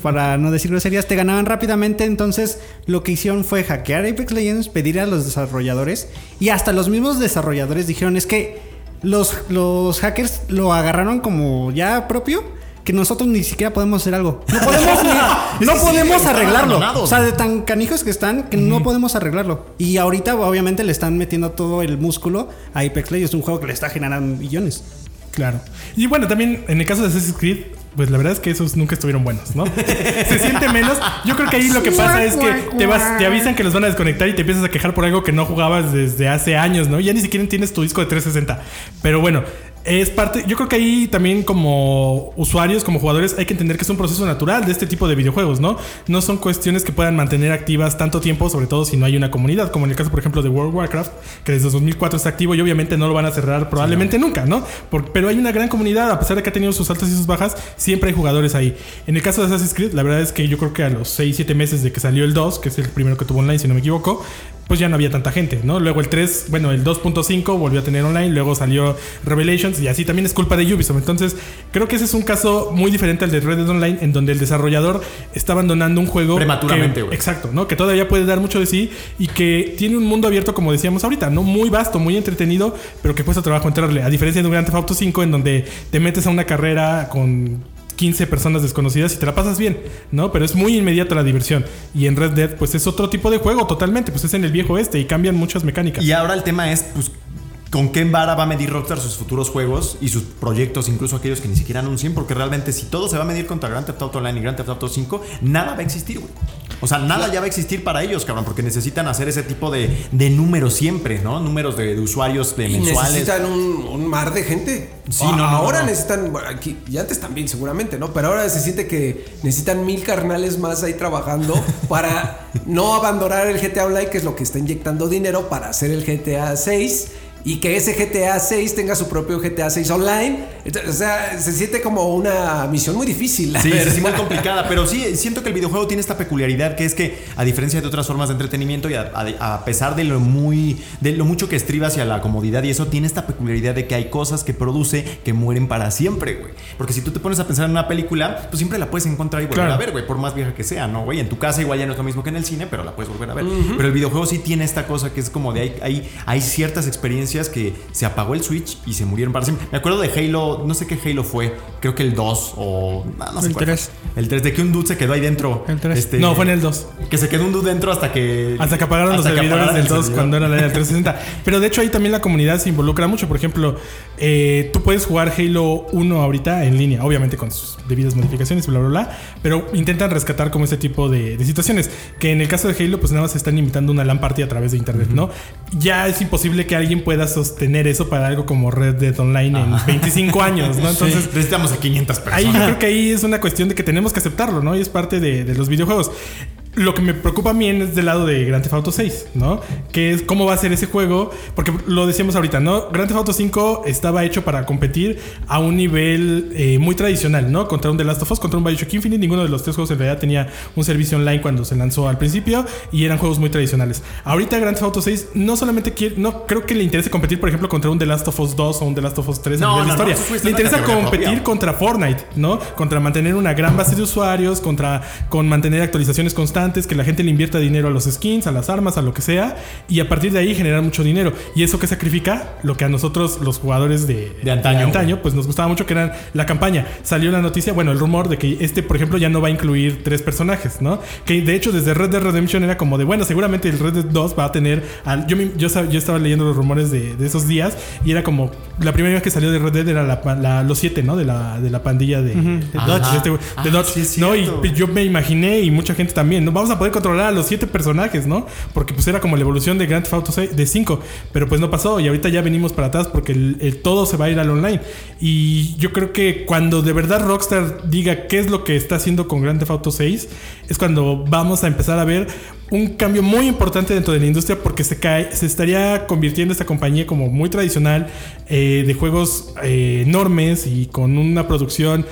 para no decir groserías, te ganaban rápidamente. Entonces, lo que hicieron fue hackear Apex Legends, pedir a los desarrolladores. Y hasta los mismos desarrolladores dijeron: es que los, los hackers lo agarraron como ya propio. Que nosotros ni siquiera podemos hacer algo. No podemos, ni- no sí, podemos arreglarlo. O sea, de tan canijos que están que no podemos arreglarlo. Y ahorita, obviamente, le están metiendo todo el músculo a Apex Legends. Es un juego que le está generando millones. Claro. Y bueno, también en el caso de Assassin's Creed, pues la verdad es que esos nunca estuvieron buenos, ¿no? Se siente menos. Yo creo que ahí lo que pasa es que te vas, te avisan que los van a desconectar y te empiezas a quejar por algo que no jugabas desde hace años, ¿no? Ya ni siquiera tienes tu disco de 360. Pero bueno, es parte. Yo creo que ahí también, como usuarios, como jugadores, hay que entender que es un proceso natural de este tipo de videojuegos, ¿no? No son cuestiones que puedan mantener activas tanto tiempo, sobre todo si no hay una comunidad, como en el caso, por ejemplo, de World of Warcraft, que desde 2004 está activo y obviamente no lo van a cerrar probablemente nunca, ¿no? Pero hay una gran comunidad, a pesar de que ha tenido sus altas y sus bajas, siempre hay jugadores ahí. En el caso de Assassin's Creed, la verdad es que yo creo que a los 6, 7 meses de que salió el 2, que es el primero que tuvo online, si no me equivoco, pues ya no había tanta gente, ¿no? Luego el 3, bueno, el 2.5 volvió a tener online, luego salió Revelations y así también es culpa de Ubisoft. Entonces, creo que ese es un caso muy diferente al de Red Dead Online, en donde el desarrollador está abandonando un juego. Prematuramente, güey. Exacto, ¿no? Que todavía puede dar mucho de sí y que tiene un mundo abierto, como decíamos ahorita, ¿no? Muy vasto, muy entretenido, pero que cuesta trabajo entrarle. A diferencia de un Grand Theft Auto 5, en donde te metes a una carrera con 15 personas desconocidas y te la pasas bien, ¿no? Pero es muy inmediata la diversión. Y en Red Dead, pues es otro tipo de juego totalmente, pues es en el viejo este y cambian muchas mecánicas. Y ahora el tema es, pues, ¿con qué vara va a medir Rockstar sus futuros juegos y sus proyectos, incluso aquellos que ni siquiera anuncien? Porque realmente si todo se va a medir contra Grand Theft Auto Online y Grand Theft Auto 5, nada va a existir, güey. O sea, nada ya va a existir para ellos, cabrón, porque necesitan hacer ese tipo de, de números siempre, ¿no? Números de, de usuarios de Y mensuales. necesitan un, un mar de gente. Sí, no, ahora no. necesitan, bueno, aquí, y antes también seguramente, ¿no? Pero ahora se siente que necesitan mil carnales más ahí trabajando para no abandonar el GTA Online, que es lo que está inyectando dinero para hacer el GTA 6 y que ese GTA 6 tenga su propio GTA 6 online. Entonces, o sea, se siente como una misión muy difícil. Sí, sí, sí, muy complicada. Pero sí, siento que el videojuego tiene esta peculiaridad que es que, a diferencia de otras formas de entretenimiento, y a, a- a pesar de lo muy. de lo mucho que estriba hacia la comodidad y eso, tiene esta peculiaridad de que hay cosas que produce que mueren para siempre, güey. Porque si tú te pones a pensar en una película, pues siempre la puedes encontrar y volver Claro. a ver, güey, por más vieja que sea, ¿no, güey? En tu casa igual ya no es lo mismo que en el cine, pero la puedes volver a ver. Pero el videojuego sí tiene esta cosa que es como de hay, hay, hay ciertas experiencias que se apagó el Switch y se murieron para siempre. Me acuerdo de Halo, no sé qué Halo fue, creo que el 2 o. No, no sé El cuál fue. 3. El 3, de que un dude se quedó ahí dentro. El 3. Este, No, fue en el 2. Que se quedó un dude dentro hasta que. Hasta que apagaron los hasta servidores del el 2 servidor. cuando era la del 360. Pero de hecho ahí también la comunidad se involucra mucho. Por ejemplo, eh, tú puedes jugar Halo 1 ahorita en línea, obviamente con sus debidas modificaciones, bla, bla, bla. Pero intentan rescatar como ese tipo de, de situaciones. Que en el caso de Halo, pues nada más se están imitando una LAN party a través de internet, ¿no? Ya es imposible que alguien pueda sostener eso para algo como Red Dead Online en 25 años, ¿no? Entonces, necesitamos a 500 personas. Ahí yo creo que ahí es una cuestión de que tenemos que aceptarlo, ¿no? Y es parte de, de los videojuegos. Lo que me preocupa a mí es del lado de Grand Theft Auto 6, ¿no? Que es cómo va a ser ese juego, porque lo decíamos ahorita, ¿no? Grand Theft Auto 5 estaba hecho para competir a un nivel eh, muy tradicional, ¿no? Contra un The Last of Us, contra un Bioshock Infinite, ninguno de los tres juegos en realidad tenía un servicio online cuando se lanzó al principio y eran juegos muy tradicionales. Ahorita Grand Theft Auto 6 no solamente quiere, no creo que le interese competir, por ejemplo, contra un The Last of Us 2 o un The Last of Us 3 No, nivel no, no, historia. está le en interesa competir contra Fortnite, ¿no? Contra mantener una gran base de usuarios, contra con mantener actualizaciones constantes, que la gente le invierta dinero a los skins, a las armas, a lo que sea, y a partir de ahí generar mucho dinero. ¿Y eso que sacrifica? Lo que a nosotros, los jugadores de, De antaño, pues nos gustaba mucho, que era la campaña. Salió la noticia, bueno, el rumor de que este, por ejemplo, ya no va a incluir tres personajes, ¿no? Que de hecho desde Red Dead Redemption era como de, bueno, seguramente el Red Dead 2 va a tener... al- yo, yo, estaba leyendo los rumores de, de esos días y era como, la primera vez que salió de Red Dead era la, la- los siete, ¿no? De la, de la pandilla de, de Dodge. De este güey- de Ah, Dodge, sí ¿no? Y yo me imaginé y mucha gente también, ¿no? Vamos a poder controlar a los siete personajes, ¿no? Porque pues era como la evolución de Grand Theft Auto 6 de 5, pero pues no pasó y ahorita ya venimos para atrás porque el todo se va a ir al online. Y yo creo que cuando de verdad Rockstar diga qué es lo que está haciendo con Grand Theft Auto 6, es cuando vamos a empezar a ver un cambio muy importante dentro de la industria porque se cae, se estaría convirtiendo esta compañía como muy tradicional eh, de juegos eh, enormes y con una producción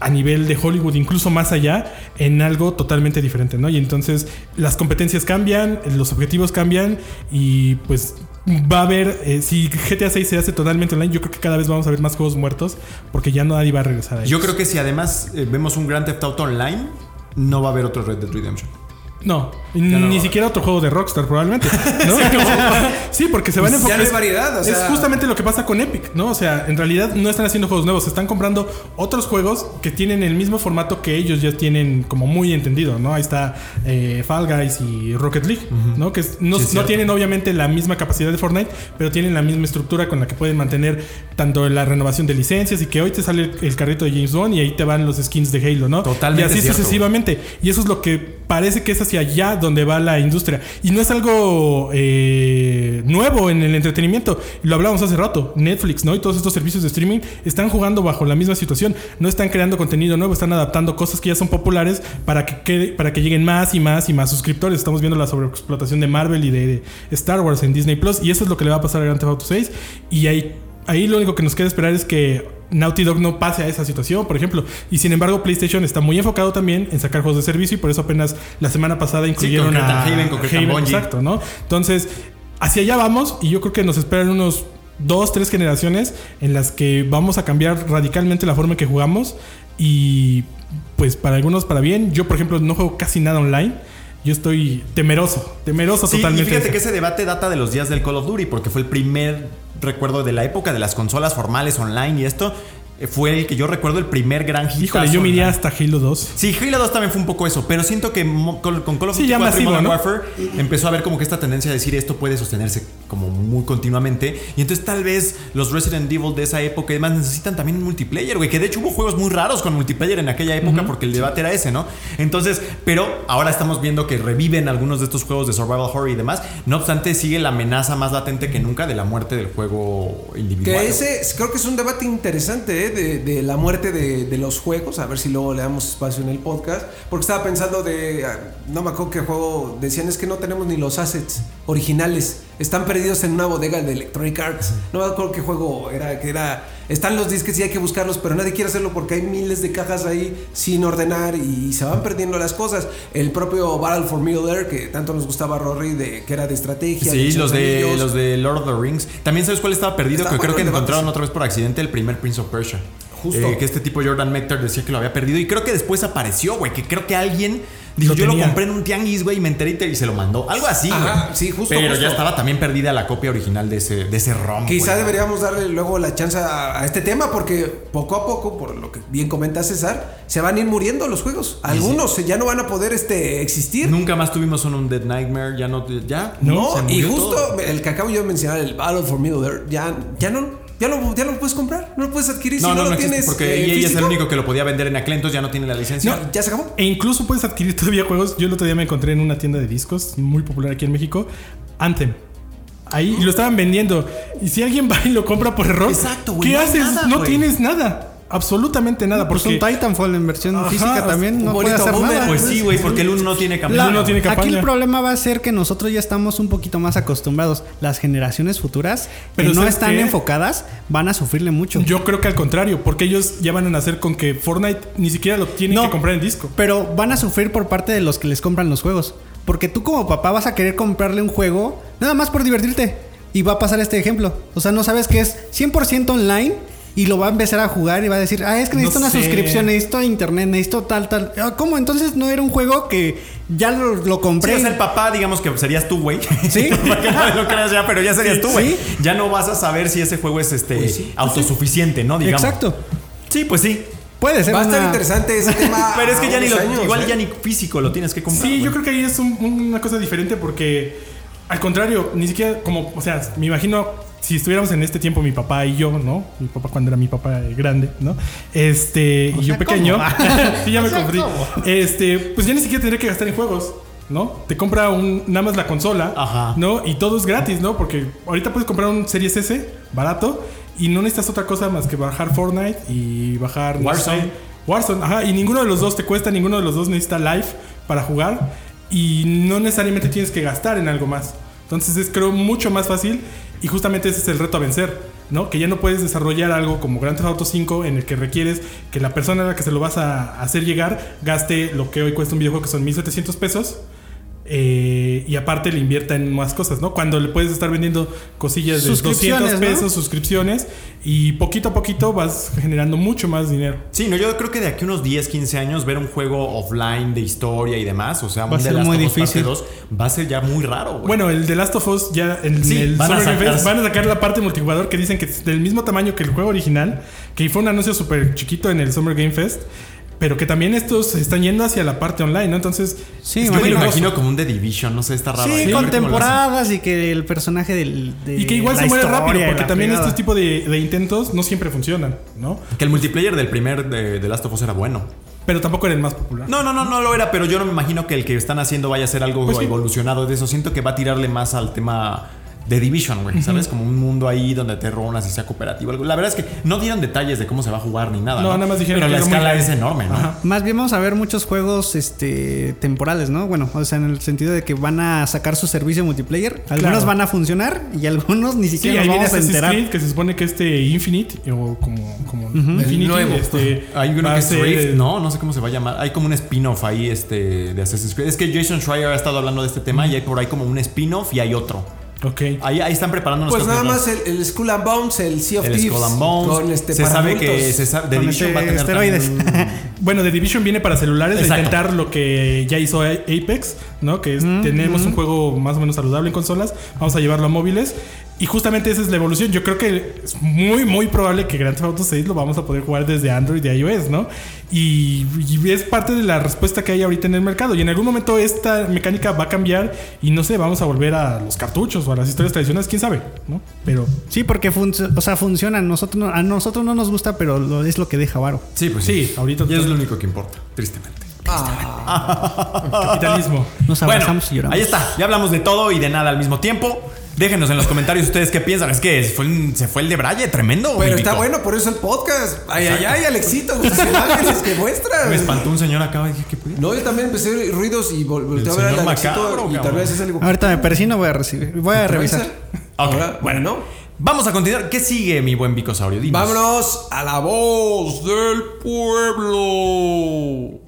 a nivel de Hollywood, incluso más allá, en algo totalmente diferente, ¿no? Y entonces las competencias cambian, los objetivos cambian y pues va a haber, eh, si GTA 6 se hace totalmente online, yo creo que cada vez vamos a ver más juegos muertos porque ya nadie va a regresar a ellos. Yo creo que si además eh, vemos un Grand Theft Auto Online, no va a haber otro Red Dead Redemption. No, no ni siquiera otro juego de Rockstar probablemente. ¿no? sí, porque se van a ya enfocar. no hay variedad, o es justamente lo que pasa con Epic, ¿no? O sea, en realidad no están haciendo juegos nuevos, están comprando otros juegos que tienen el mismo formato que ellos ya tienen como muy entendido, ¿no? Ahí está eh, Fall Guys y Rocket League, ¿no? Que no, Sí, no tienen obviamente la misma capacidad de Fortnite, pero tienen la misma estructura con la que pueden mantener tanto la renovación de licencias y que hoy te sale el, el carrito de James Bond y ahí te van los skins de Halo, ¿no? Totalmente Y así cierto. sucesivamente. Y eso es lo que parece que es hacia allá donde va la industria. Y no es algo eh, nuevo en el entretenimiento. Lo hablábamos hace rato. Netflix, ¿no? Y todos estos servicios de streaming están jugando bajo la misma situación. No están creando contenido nuevo, están adaptando cosas que ya son populares para que, para que lleguen más y más y más suscriptores. Estamos viendo la sobreexplotación de Marvel y de, de Star Wars en Disney Plus. Y eso es lo que le va a pasar a Grand Theft Auto 6. Y ahí Ahí lo único que nos queda esperar es que Naughty Dog no pase a esa situación, por ejemplo. Y sin embargo, PlayStation está muy enfocado también en sacar juegos de servicio y por eso apenas la semana pasada incluyeron concretan a Haven. Exacto, ¿no? Entonces, hacia allá vamos y yo creo que nos esperan unos dos, tres generaciones en las que vamos a cambiar radicalmente la forma en que jugamos y pues para algunos para bien. Yo, por ejemplo, no juego casi nada online. Yo estoy temeroso, temeroso Sí, totalmente. y fíjate que ese debate data de los días del Call of Duty, porque fue el primer recuerdo de la época de las consolas formales online y esto fue el que yo recuerdo el primer gran hit. Híjole, yo me iría hasta Halo 2. Sí, Halo 2 también fue un poco eso, pero siento que con, con Call of Sí, Duty ya 4 y masivo, Modern ¿no? Warfare empezó a ver como que esta tendencia de decir esto puede sostenerse como muy continuamente y entonces tal vez los Resident Evil de esa época y demás necesitan también un multiplayer, güey, que de hecho hubo juegos muy raros con multiplayer en aquella época porque el debate era ese, ¿no? Entonces, pero ahora estamos viendo que reviven algunos de estos juegos de survival horror y demás, no obstante sigue la amenaza más latente que nunca de la muerte del juego individual. Que ese es- creo que es un debate interesante ¿eh? De, la muerte de, de los juegos. A ver si luego le damos espacio en el podcast. Porque estaba pensando de. ah, No me acuerdo qué juego. Decían es que no tenemos ni los assets originales. Están perdidos en una bodega de Electronic Arts. No me acuerdo qué juego era. Que era. Están los disques y hay que buscarlos, pero nadie quiere hacerlo porque hay miles de cajas ahí sin ordenar y se van perdiendo las cosas. El propio Battle for Middle Earth, que tanto nos gustaba a Rory, de, que era de estrategia. Sí, de los de, anillos. los de Lord of the Rings. También sabes cuál estaba perdido, que creo que encontraron otra vez por accidente el primer Prince of Persia. Justo. Eh, que este tipo Jordan Mector decía que lo había perdido y creo que después apareció, güey, que creo que alguien dijo, yo lo compré en un tianguis, güey, y me enteré y se lo mandó. Algo así, Ajá, güey. sí, justo, Pero justo. ya estaba también perdida la copia original de ese, de ese ROM. Quizá deberíamos darle luego la chance a, a este tema porque poco a poco, por lo que bien comenta César, se van a ir muriendo los juegos. Algunos ya no van a poder este, existir. Nunca más tuvimos un Undead Nightmare, ya no, ya. No, y justo todo. el que acabo yo de mencionar, el Battle for Middle Earth, ya, ya no. Ya lo, ya lo puedes comprar, no lo puedes adquirir No, si no, no, no lo existe tienes. porque eh, EA es el único que lo podía vender en aquel, entonces ya no tiene la licencia. No, ya se acabó. E incluso puedes adquirir todavía juegos. Yo el otro día me encontré en una tienda de discos muy popular aquí en México, Anthem. Ahí y lo estaban vendiendo. Y si alguien va y lo compra por error, Exacto, güey, ¿qué haces? nada, no güey. tienes nada. Absolutamente nada. Pues Porque un Titanfall en versión Ajá, física también no puede hacer nada. Pues sí, güey, porque el 1 no tiene La- campaña. no tiene aquí el problema va a ser que nosotros ya estamos un poquito más acostumbrados. Las generaciones futuras Pero que no ¿sabes están qué? enfocadas van a sufrirle mucho. yo creo que al contrario, porque ellos ya van a nacer con que Fortnite ni siquiera lo tienen No. que comprar en disco. Pero van a sufrir por parte de los que les compran los juegos. Porque tú como papá vas a querer comprarle un juego nada más por divertirte. Y va a pasar este ejemplo. O sea, no sabes que es 100% online y lo va a empezar a jugar y va a decir, ah, es que No necesito una sé. suscripción, necesito internet, necesito tal, tal. Ah, ¿Cómo? Entonces no era un juego que ya lo, compré. es el papá, digamos que serías tú, güey. Sí. Para que no lo creas ya, pero ya serías Sí. tú, güey. Sí. Ya no vas a saber si ese juego es este autosuficiente, ¿no? Digamos. Exacto. Sí, pues sí. Puede ser Va a estar una- interesante ese tema. Pero es que ya ni lo, años, igual ¿eh? ya ni físico lo tienes que comprar. Sí, yo creo que ahí es un- una cosa diferente porque, al contrario, ni siquiera como, o sea, me imagino si estuviéramos en este tiempo mi papá y yo, ¿no? Mi papá cuando era mi papá grande, ¿no? Este, y yo pequeño, sí, ya me sea, confundí. ¿cómo? Este, pues ya ni siquiera tendría que gastar en juegos. ¿No? Te compra un, nada más la consola, Ajá. ¿no? Y todo es gratis, ¿no? Porque ahorita puedes comprar un Series S barato y no necesitas otra cosa más que bajar Fortnite y bajar no Warzone. sé, Warzone, ajá, y ninguno de los dos te cuesta, ninguno de los dos necesita live para jugar y no necesariamente tienes que gastar en algo más. Entonces es creo mucho más fácil y justamente ese es el reto a vencer, ¿no? Que ya no puedes desarrollar algo como Grand Theft Auto 5 en el que requieres que la persona a la que se lo vas a hacer llegar gaste lo que hoy cuesta un videojuego que son 1700 pesos. Eh, y aparte le invierta en más cosas, ¿no? Cuando le puedes estar vendiendo cosillas de 200 Suscripciones, ¿no? pesos, suscripciones, y poquito a poquito vas generando mucho más dinero. Sí, no, yo creo que de aquí a unos 10, 15 años ver un juego offline de historia y demás, o sea, Va a un ser The Last muy of Us difícil. parte 2, va a ser ya muy raro, güey. Bueno, el de Last of Us ya en Sí, el van a Summer Game sacar- Fest van a sacar la parte multijugador que dicen que es del mismo tamaño que el juego original, que fue un anuncio súper chiquito en el Summer Game Fest, pero que también estos están yendo hacia la parte online, ¿no? Entonces, Sí, es que me lo imagino como un The Division, no sé, está raro. Sí, con temporadas y que el personaje del. de Y que igual la se muere rápido, porque también fregada. este tipo de, de intentos no siempre funcionan, ¿no? Que el multiplayer del primer de, de Last of Us era bueno. Pero tampoco era el más popular. No, no, no, no lo era, pero yo no me imagino que el que están haciendo vaya a ser algo Pues sí. evolucionado de eso. Siento que va a tirarle más al tema de Division, güey, ¿sabes? Como un mundo ahí donde te ronas y sea cooperativo. algo. La verdad es que no dieron detalles de cómo se va a jugar ni nada. No, No, nada más dijeron Pero que la muy escala grande. es enorme, ¿no? Ajá. Más bien vamos a ver muchos juegos este, temporales, ¿no? Bueno, o sea, en el sentido de que van a sacar su servicio multiplayer. Algunos Claro. van a funcionar y algunos ni Sí, siquiera ahí nos vamos a enterar. Creed, que se supone que este Infinite, o como, como Infinity, nuevo. este, Hay uno que a es Rift, no, no sé cómo se va a llamar. Hay como un spin-off ahí este, de Assassin's Creed. Es que Jason Schreier ha estado hablando de este tema y hay por ahí como un spin-off y hay otro. Ok. Ahí, ahí están preparándonos. Pues nada más el, el Skull and Bones, el Sea of el Thieves. Skull and Bones. Con este se sabe que se sabe, The Division este va a tener esteroides. también- Bueno, The Division viene para celulares Exacto. de intentar lo que ya hizo Apex, ¿no? Que es, tenemos un juego más o menos saludable en consolas, vamos a llevarlo a móviles. Y justamente esa es la evolución. Yo creo que es muy, muy probable que Grand Theft Auto 6 lo vamos a poder jugar desde Android y iOS, ¿no? Y, y es parte de la respuesta que hay ahorita en el mercado. Y en algún momento esta mecánica va a cambiar y no sé, vamos a volver a los cartuchos o a las historias tradicionales, quién sabe, ¿no? Pero Sí, porque func- o sea, funciona. Nosotros no- a nosotros no nos gusta, pero lo- es lo que deja varo. Sí, pues Sí, sí. ahorita Y es lo único que importa, tristemente. capitalismo. Nos Bueno, abrazamos y lloramos. ahí está. Ya hablamos de todo y de nada al mismo tiempo. Déjenos en los comentarios ustedes qué piensan. Es que fue se fue el de Braille, tremendo. Pero está bueno, por eso el podcast. Ay, ay, ay, Alexito, tus imágenes que muestras. Me espantó un señor acá y dije, ¿qué pedo? No, yo también empecé a oír ruidos y vol- volteé a ver al Alexito macabro, y tal vez es algo. Ahorita me persino, voy a recibir. Voy a revisar. Ahora, bueno. bueno, Vamos a continuar. ¿Qué sigue, mi buen Vicosaurio? Dinos. vámonos a la voz del pueblo.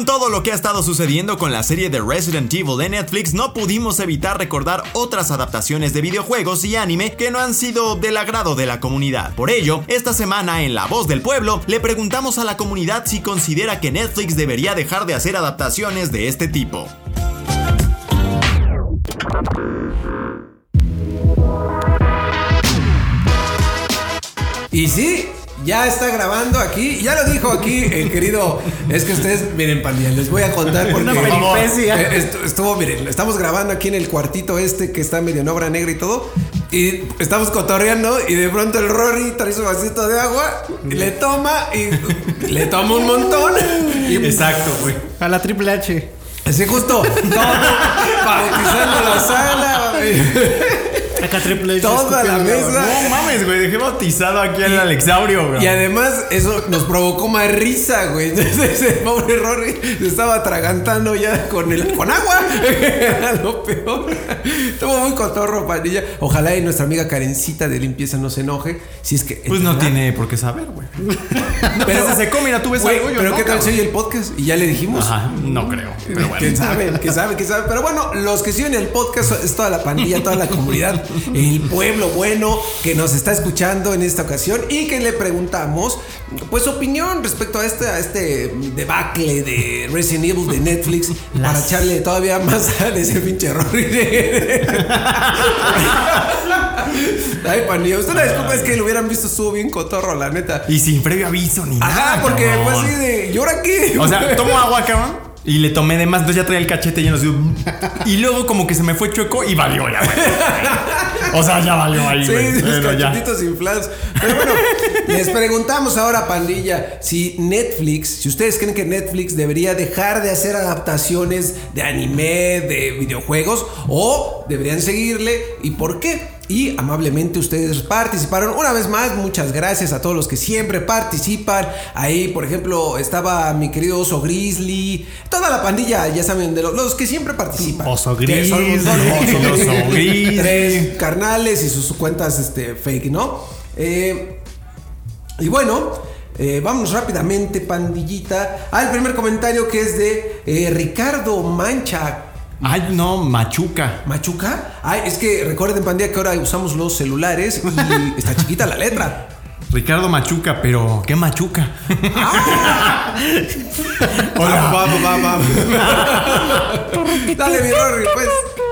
Con todo lo que ha estado sucediendo con la serie de Resident Evil de Netflix, no pudimos evitar recordar otras adaptaciones de videojuegos y anime que no han sido del agrado de la comunidad. Por ello, esta semana en La Voz del Pueblo le preguntamos a la comunidad si considera que Netflix debería dejar de hacer adaptaciones de este tipo. Y sí, Ya está grabando aquí. Ya lo dijo aquí el querido. Es que ustedes, miren, pandilla, les voy a contar porque. Una peripecia. Eh, estu- Estuvo, miren, estamos grabando aquí en el cuartito este que está medio en obra negra y todo. Y estamos cotorreando y de pronto el Rory trae su vasito de agua, y le toma y le toma un montón. Y Exacto, güey. A la Triple H. así justo, todo, bautizando la sala. Acá Triple H. Toda la mesa. No mames, güey. Dejé bautizado aquí al Alexaurio, güey. Y además eso nos provocó más risa, güey. Entonces el pobre Rory se estaba atragantando ya con el con agua. Era lo peor. Estuvo muy cotorro, pandilla. Ojalá y nuestra amiga Karencita de limpieza no se enoje. Si es que. Pues no tiene por qué saber, güey. Pero se secó, mira, tú ves algo, yo pero no, qué tal se oye el podcast y ya le dijimos. Ajá, no creo. Pero bueno. ¿Quién sabe? ¿Quién sabe? ¿Quién sabe? Pero bueno, los que siguen el podcast es toda la pandilla, toda la comunidad, el pueblo bueno que nos está escuchando en esta ocasión y que le preguntamos, pues, su opinión respecto a este, a este debacle de Resident Evil de Netflix para echarle todavía más a ese pinche Rory. Ay, pandilla, usted la disculpa, es que lo hubieran visto, estuvo bien cotorro, la neta. Y sin previo aviso ni nada. Ajá, porque fue así de, ¿y ahora qué? O sea, tomo agua, cabrón. Y le tomé de más, entonces ya traía el cachete lleno así. Y luego como que se me fue chueco y valió ya, güey. O sea, ya valió ahí, Sí, güey. los Pero ya. cachetitos inflados. Pero bueno, les preguntamos ahora, pandilla, si Netflix, si ustedes creen que Netflix debería dejar de hacer adaptaciones de anime, de videojuegos, o deberían seguirle y por qué. Y amablemente ustedes participaron. Una vez más, muchas gracias a todos los que siempre participan. Ahí, por ejemplo, estaba mi querido Oso Grizzly. Toda la pandilla, ya saben, de los, los que siempre participan. Oso Grizzly. Oso Grizzly. Tres carnales y sus cuentas este, fake, ¿no? Eh, y bueno, eh, vámonos rápidamente, pandillita, al primer comentario que es de eh, Ricardo Mancha. Ay, no, machuca. ¿Machuca? Ay, es que recuerden, pandilla, que ahora usamos los celulares y está chiquita la letra. Ricardo Machuca, pero ¿qué Machuca? Hola, va, va, va, va. Dale, mi Rory, pues.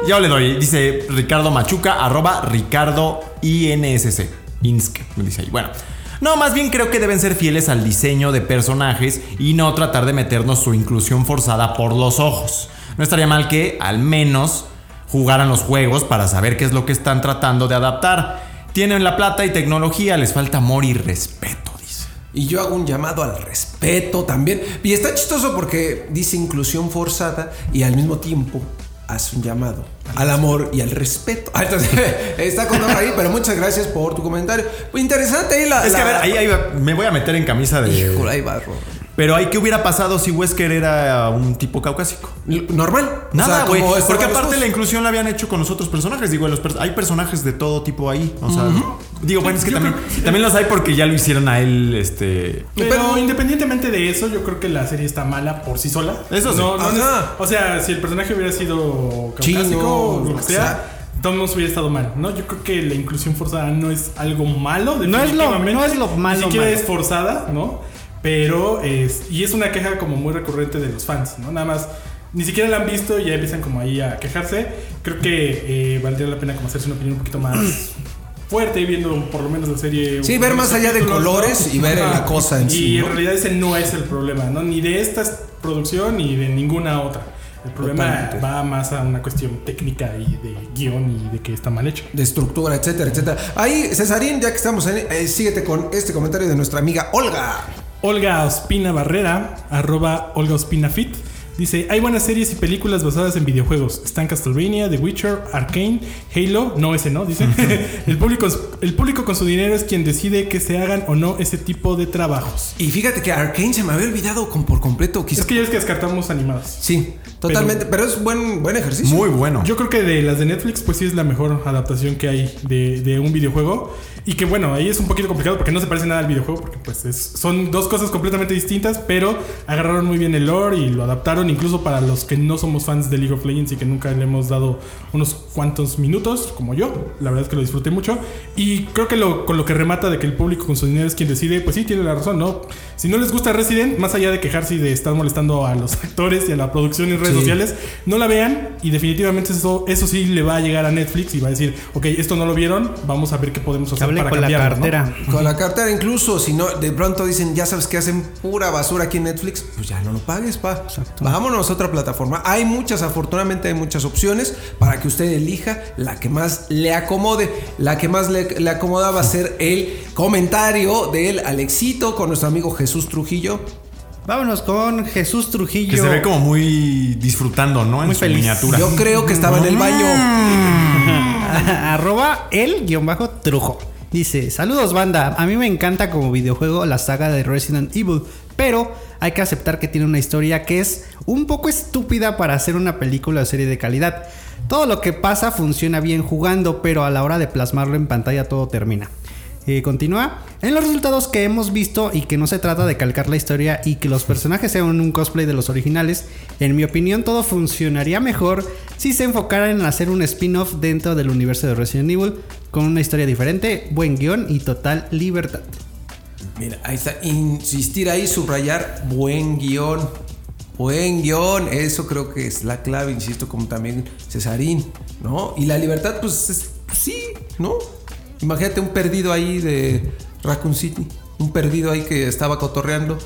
Ya le doy. Dice Ricardo Machuca, arroba Ricardo INSC. Insk, me dice ahí. Bueno. No, más bien creo que deben ser fieles al diseño de personajes y no tratar de meternos su inclusión forzada por los ojos. No estaría mal que, al menos, jugaran los juegos para saber qué es lo que están tratando de adaptar. Tienen la plata y tecnología, les falta amor y respeto, dice. Y yo hago un llamado al respeto también. Y está chistoso porque dice inclusión forzada y al mismo tiempo hace un llamado al amor y al respeto. Ah, entonces, está con ahí, pero muchas gracias por tu comentario. Pues interesante ahí la. Es que a ver, ahí, ahí va- me voy a meter en camisa de... Híjole, ahí va. Pero ahí, ¿qué hubiera pasado si Wesker era un tipo caucásico? Normal. Nada, O güey. sea, porque aparte la inclusión la habían hecho con los otros personajes. Digo, los hay personajes de todo tipo ahí. O sea, digo, bueno, es que también, también los hay porque ya lo hicieron a él, este. Pero, Pero- independientemente de eso, yo creo que la serie está mala por sí sola. Eso sí. No, no o sea, si el personaje hubiera sido Chino, caucásico o lo que sea, sea. todos nos hubiera estado mal, ¿no? Yo creo que la inclusión forzada no es algo malo. No es lo- no es lo malo, Ni siquiera malo. es forzada, ¿no? Pero es. Y es una queja como muy recurrente de los fans, ¿no? Nada más. Ni siquiera la han visto y ya empiezan como ahí a quejarse. Creo que eh, valdría la pena como hacerse una opinión un poquito más fuerte viendo por lo menos la serie. Sí, ver más allá de colores y ver la cosa en y sí, en ¿no? realidad ese no es el problema, ¿no? Ni de esta producción ni de ninguna otra. El problema Totalmente. va más a una cuestión técnica y de guion y de que está mal hecho. de estructura, etcétera, etcétera. Ahí, Cesarín, ya que estamos en, eh, síguete con este comentario de nuestra amiga Olga. Olga Ospina Barrera, arroba Olga Ospina Fit. Dice, hay buenas series y películas basadas en videojuegos. Están Castlevania, The Witcher, Arcane, Halo, no ese no, dice. el, público, el público con su dinero es quien decide que se hagan o no ese tipo de trabajos. Y fíjate que Arkane se me había olvidado con, por completo. Quizás Es que ya es que descartamos animadas. Sí, totalmente. Pero, es buen, buen ejercicio. Muy bueno. Yo creo que de las de Netflix, pues sí es la mejor adaptación que hay de, de un videojuego. Y que bueno, ahí es un poquito complicado porque no se parece nada al videojuego, porque pues es- son dos cosas completamente distintas, pero agarraron muy bien el lore y lo adaptaron recomendaron incluso para los que no somos fans de League of Legends y que nunca le hemos dado unos cuantos minutos, como yo. La verdad es que lo disfruté mucho. Y creo que lo, con lo que remata de que el público con su dinero es quien decide, pues sí, tiene la razón, ¿no? Si no les gusta Resident, más allá de quejarse y de estar molestando a los actores y a la producción en redes Sí. sociales, no la vean y definitivamente eso, eso sí le va a llegar a Netflix y va a decir, ok, esto no lo vieron, vamos a ver qué podemos hacer para con la cambiarlo, ¿no? cartera. Con la cartera, incluso si no, de pronto dicen, ya sabes que hacen pura basura aquí en Netflix, pues ya no lo pagues, pa. Vámonos a otra plataforma. Hay muchas, afortunadamente hay muchas opciones para que usted elija la que más le acomode. La que más le, le acomoda va a ser el comentario del Alexito con nuestro amigo Jesús Trujillo. Vámonos con Jesús Trujillo. Que se ve como muy disfrutando, ¿no? En Muy su feliz. miniatura. Yo creo que estaba en el baño. Arroba el guion bajo trujo. Dice, saludos banda, a mí me encanta como videojuego la saga de Resident Evil, pero hay que aceptar que tiene una historia que es un poco estúpida para hacer una película o serie de calidad. Todo lo que pasa funciona bien jugando, pero a la hora de plasmarlo en pantalla todo termina. Eh, continúa. En los resultados que hemos visto y que no se trata de calcar la historia y que los personajes sean un cosplay de los originales, en mi opinión todo funcionaría mejor si se enfocaran en hacer un spin-off dentro del universo de Resident Evil con una historia diferente, buen guion y total libertad. Mira, ahí está. Insistir ahí, subrayar, buen guion. Buen guion. Eso creo que es la clave, insisto, como también Cesarín, ¿no? Y la libertad, pues, es- sí, ¿no? Imagínate un perdido ahí de Raccoon City. Un perdido ahí que estaba cotorreando.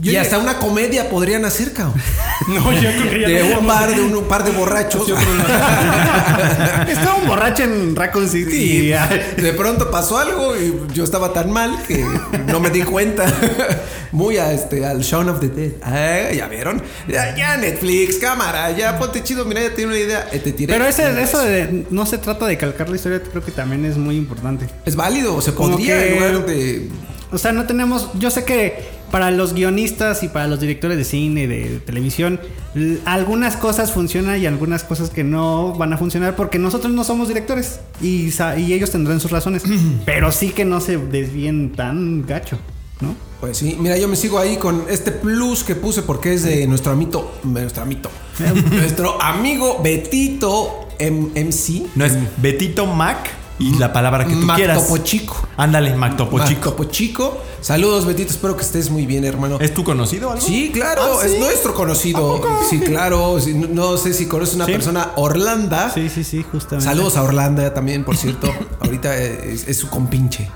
Yo y ya- hasta una comedia podrían hacer, cabrón. No, yo creo que ya De no un par de, un, un par de borrachos. Estaba un borracho en Raccoon City y... Y de pronto pasó algo y yo estaba tan mal que no me di cuenta. Muy a este, al Shaun of the Dead. Ah, ya vieron. Ya, ya Netflix, cámara, ya ponte chido. Mira, ya tiene una idea. Eh, Te tiré. Pero ese, eso de no se trata de calcar la historia, creo que también es muy importante. es válido. Se Como podría que- en lugar de. O sea, no tenemos. Yo sé que para los guionistas y para los directores de cine, de televisión, l- algunas cosas funcionan y algunas cosas que no van a funcionar porque nosotros no somos directores y, ellos tendrán sus razones. pero sí que no se desvíen tan gacho, ¿no? Pues sí, mira, yo me sigo ahí con este plus que puse porque es de nuestro amito. Nuestro amito. nuestro amigo Betito M- MC. No es Betito Mac y la palabra que tú Mac quieras. Topo Chico. Ándale, Mac Topo Mac Chico. Topo Chico. Saludos, Betito. Espero que estés muy bien, hermano. ¿Es tu conocido algo? Sí, claro, Ah, ¿sí? es nuestro conocido. Sí, claro. sí, no- sé si conoces una Sí. persona, Orlanda. Sí, sí, sí, justamente. Saludos a Orlanda también, por cierto. Ahorita es, es su compinche.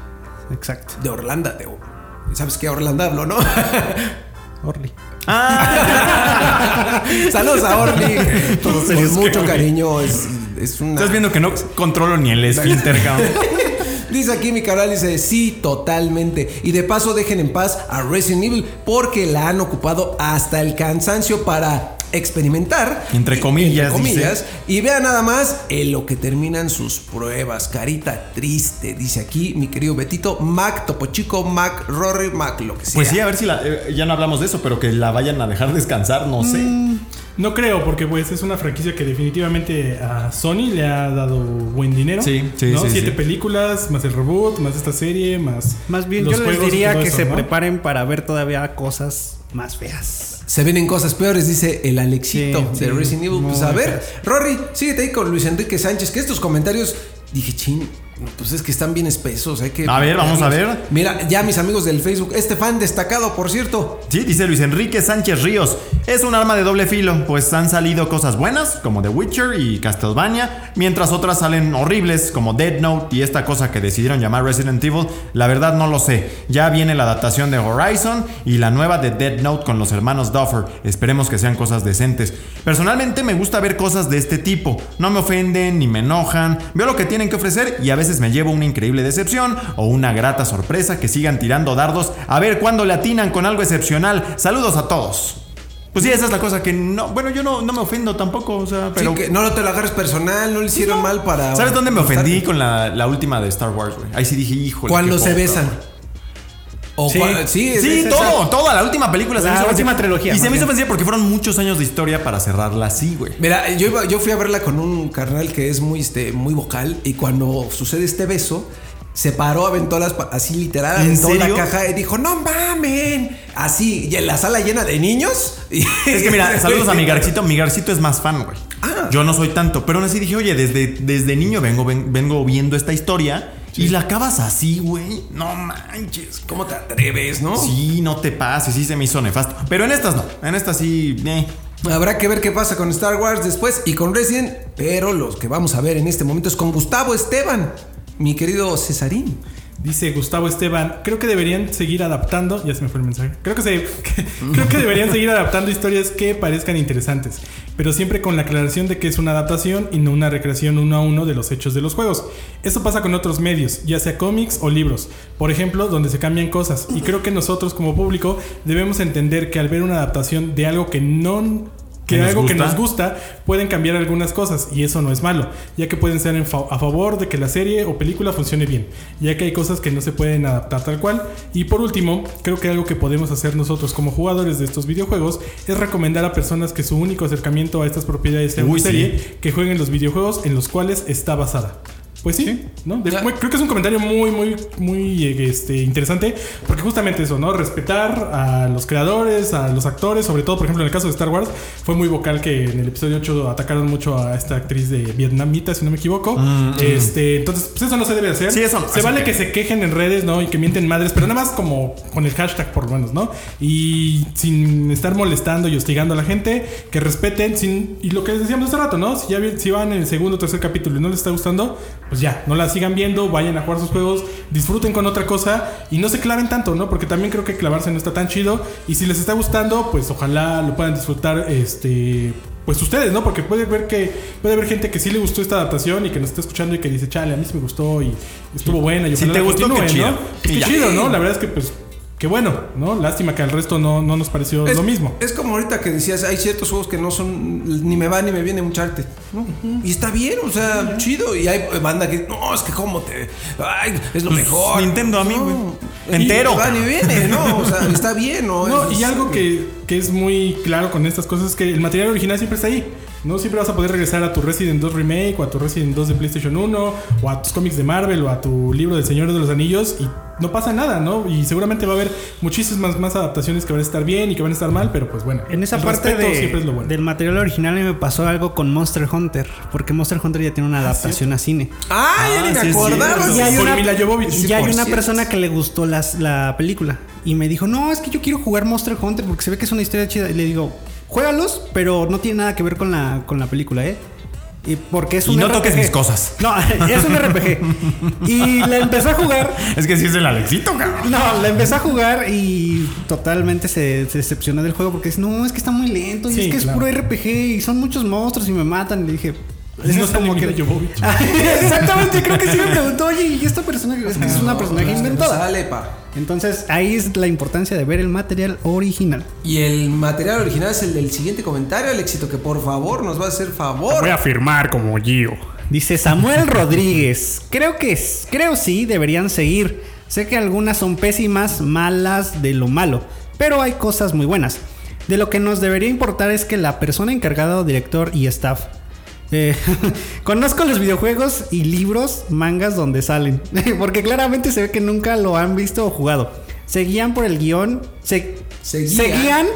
Exacto. De Orlanda. de- ¿Sabes qué? Orlando hablo, ¿no? Orly. Saludos a Orly. Todos Con mucho que- cariño. Es, es una. Estás viendo que no controlo ni el esfínter, cabrón. Dice aquí mi canal, dice, sí, totalmente. Y de paso dejen en paz a Resident Evil porque la han ocupado hasta el cansancio para experimentar. Entre Y- comillas, entre comillas. Y vean nada más en lo que terminan sus pruebas. Carita triste, dice aquí mi querido Betito. Mac, Topo Chico, Mac, Rory, Mac, lo que sea. Pues sí, a ver si la, eh, ya no hablamos de eso, pero que la vayan a dejar descansar, no sé. No creo, porque pues es una franquicia que definitivamente a Sony le ha dado buen dinero. Sí, sí, ¿no? sí, Siete sí. películas, más el reboot, más esta serie, más. Más bien, los yo les diría que eso, se ¿no? preparen para ver todavía cosas más feas. Se vienen cosas peores, dice el Alexito Sí, de sí, Resident Evil. Pues a ver. Rory, síguete ahí con Luis Enrique Sánchez, que estos comentarios, dije, chin, pues es que están bien espesos, hay que... A ver, vamos a ver. Mira, ya mis amigos del Facebook, este fan destacado, por cierto. Sí, dice Luis Enrique Sánchez Ríos. Es un arma de doble filo, pues han salido cosas buenas, como The Witcher y Castlevania, mientras otras salen horribles, como Dead Note y esta cosa que decidieron llamar Resident Evil. La verdad no lo sé. Ya viene la adaptación de Horizon y la nueva de Dead Note con los hermanos Duffer. Esperemos que sean cosas decentes. Personalmente me gusta ver cosas de este tipo. No me ofenden ni me enojan. Veo lo que tienen que ofrecer y a veces me llevo una increíble decepción o una grata sorpresa que sigan tirando dardos a ver cuándo le atinan con algo excepcional. Saludos a todos. Pues sí, esa es la cosa que no. Bueno, yo no, no me ofendo tampoco, o sea, pero. Sí, que no te lo agarres personal, no le hicieron mal para... ¿Sabes dónde me ofendí con la, la última de Star Wars, güey? Ahí sí dije, híjole. Cuando se poca, besan. O Sí. cua- sí, es- Sí, es todo, toda la última película se La me hizo última trilogía, Y se me hizo ofensiva porque fueron muchos años de historia para cerrarla así, güey. Mira, yo, iba- yo fui a verla con un carnal que es muy, este, muy vocal y cuando sucede este beso, se paró, aventó las así literal, ¿En aventó la caja y dijo, no mamen. Así, y en la sala llena de niños. Es que mira, saludos a mi Garcito. Mi Garcito es más fan, güey. Ah. Yo no soy tanto, pero aún así dije, oye, desde, desde niño vengo, ven- vengo viendo esta historia y la acabas así, güey. No manches. ¿Cómo te atreves, no? Sí, no te pases, sí se me hizo nefasto. Pero en estas no, en estas sí, eh. Habrá que ver qué pasa con Star Wars después y con Resident, pero los que vamos a ver en este momento es con Gustavo Esteban, mi querido Cesarín. Dice Gustavo Esteban, creo que deberían seguir adaptando, ya se me fue el mensaje, creo que, se, creo que deberían seguir adaptando historias que parezcan interesantes, pero siempre con la aclaración de que es una adaptación y no una recreación uno a uno de los hechos de los juegos. Esto pasa con otros medios, ya sea cómics o libros, por ejemplo, donde se cambian cosas, y creo que nosotros como público debemos entender que al ver una adaptación de algo que no... Que ¿Que nos algo que nos gusta pueden cambiar algunas cosas y eso no es malo, ya que pueden ser fa- a favor de que la serie o película funcione bien, ya que hay cosas que no se pueden adaptar tal cual. Y por último, creo que algo que podemos hacer nosotros como jugadores de estos videojuegos es recomendar a personas que su único acercamiento a estas propiedades sea Uy, una sí. serie que jueguen los videojuegos en los cuales está basada. Pues sí, ¿no? De- Ya. muy- creo que es un comentario muy, muy, muy eh, este, interesante, porque justamente eso, ¿no? Respetar a los creadores, a los actores, sobre todo, por ejemplo, en el caso de Star Wars, fue muy vocal que en el episodio 8 atacaron mucho a esta actriz de vietnamita, si no me equivoco. este, entonces, pues eso no se debe hacer. Sí, eso Se vale que se quejen en redes, ¿no? Y que mienten madres, pero nada más como con el hashtag por lo menos, ¿no? Y sin estar molestando y hostigando a la gente, que respeten, sin, y lo que decíamos hace rato, ¿no? Si ya si van en el segundo o tercer capítulo y no les está gustando, pues ya, no la sigan viendo, vayan a jugar sus juegos, disfruten con otra cosa y no se claven tanto, ¿no? Porque también creo que clavarse no está tan chido. Y si les está gustando, pues ojalá lo puedan disfrutar, este. Pues ustedes, ¿no? Porque puede ver que puede haber gente que sí le gustó esta adaptación y que nos está escuchando y que dice, chale, a mí sí me gustó y estuvo buena. Y Si te gustó, qué continúen, chido. ¿no? Pues qué chido, ¿no? La verdad es que, pues, qué bueno, ¿no? Lástima que al resto no, no nos pareció Es lo mismo. Es como ahorita que decías, hay ciertos juegos que no son, ni me va ni me viene Uncharted. ¿no? Y está bien, o sea, chido. Y hay banda que, no, es que como te, ay, es lo Pues, mejor. Nintendo a mí, No. Entero. ni va ni viene, ¿no? O sea, está bien, ¿no? No, Es- y algo que, que es muy claro con estas cosas es que el material original siempre está ahí. No siempre vas a poder regresar a tu Resident 2 Remake o a tu Resident 2 de PlayStation 1 o a tus cómics de Marvel o a tu libro del Señor de los Anillos y no pasa nada, ¿no? Y seguramente va a haber muchísimas más adaptaciones que van a estar bien y que van a estar mal, pero pues bueno. En esa parte de- es lo bueno. del material original me pasó algo con Monster Hunter, porque Monster Hunter ya tiene una adaptación a cine. Ah, ya ni Ah, me sí acordaba. Y hay y hay una persona que le gustó las- la película y me dijo, no, es que yo quiero jugar Monster Hunter porque se ve que es una historia chida. Y le digo, juégalos, pero no tiene nada que ver con la, con la película, ¿eh? Y porque es Y un no toques mis cosas. No, es un RPG. Y la empecé a jugar Es que sí es el Alexito, cabrón. no, la empecé a jugar y totalmente se, se decepcionó del juego porque dice, no, es que está muy lento y Sí, es que claro. es puro RPG y son muchos monstruos y me matan. Y le dije, No es Mila Jovovich. Exactamente, creo que sí me preguntó, oye, ¿y esta persona? Es que es una personaje inventada. Sale, pa. Entonces, ahí es la importancia de ver el material original. Y el material original es el del siguiente comentario, el éxito, que por favor nos va a hacer favor. Voy a firmar como Gio. Dice Samuel Rodríguez. Creo que es- creo sí deberían seguir. Sé que algunas son pésimas, malas de lo malo, pero hay cosas muy buenas. De lo que nos debería importar es que la persona encargada o director y staff eh, conozco los videojuegos y libros, mangas donde salen, porque claramente se ve que nunca lo han visto o jugado. Se guían por el guion, se, Se se guían. guían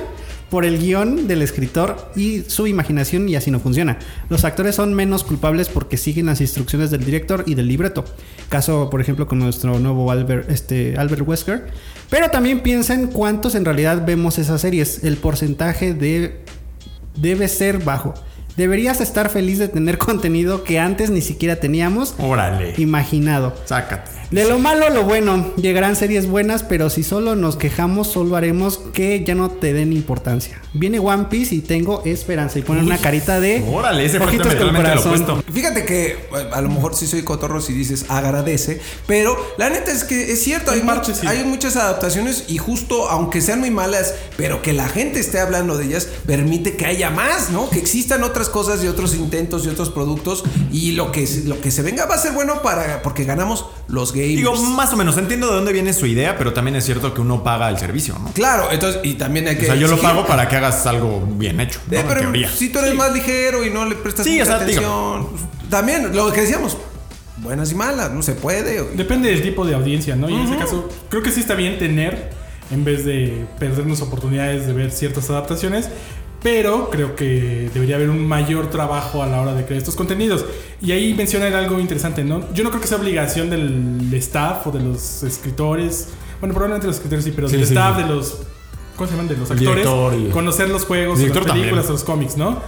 por el guion del escritor y su imaginación y así no funciona. Los actores son menos culpables porque siguen las instrucciones del director y del libreto. Caso, por ejemplo, con nuestro nuevo Albert, este, Albert Wesker. Pero también piensen cuántos en realidad vemos esas series. El porcentaje de, debe ser bajo. Deberías estar feliz de tener contenido que antes ni siquiera teníamos Órale. imaginado. Sácate. De lo malo, lo bueno. Llegarán series buenas, pero si solo nos quejamos, solo haremos que ya no te den importancia. Viene One Piece y tengo esperanza. Y ponen una carita de. Órale, ese fue ojitos con totalmente lo corazón. Fíjate que eh, a lo mejor sí soy cotorro si dices agradece, pero la neta es que es cierto, hay, much- sí. hay muchas adaptaciones y justo aunque sean muy malas, pero que la gente esté hablando de ellas, permite que haya más, ¿no? Que existan otras cosas y otros intentos y otros productos y lo que, se- lo que se venga va a ser bueno para porque ganamos los gamers. Digo, más o menos, entiendo de dónde viene su idea, pero también es cierto que uno paga el servicio, ¿no? Claro, entonces, y también hay O que. sea, yo lo pago para que hagas algo bien hecho, ¿no? Eh, En teoría. si tú eres más ligero y no le prestas Sí, mucha o digo- atención, también lo que decíamos, buenas y malas, no se puede. Depende del tipo de audiencia, ¿no? Y en ese caso, creo que sí está bien tener, en vez de perdernos oportunidades de ver ciertas adaptaciones, pero creo que debería haber un mayor trabajo a la hora de crear estos contenidos. Y ahí mencionan algo interesante, ¿no? Yo no creo que sea obligación del staff o de los escritores, bueno, probablemente los escritores sí, pero Sí, del sí, staff, de los, ¿cómo se llaman? De los actores, director conocer los juegos, las películas, los cómics, ¿no?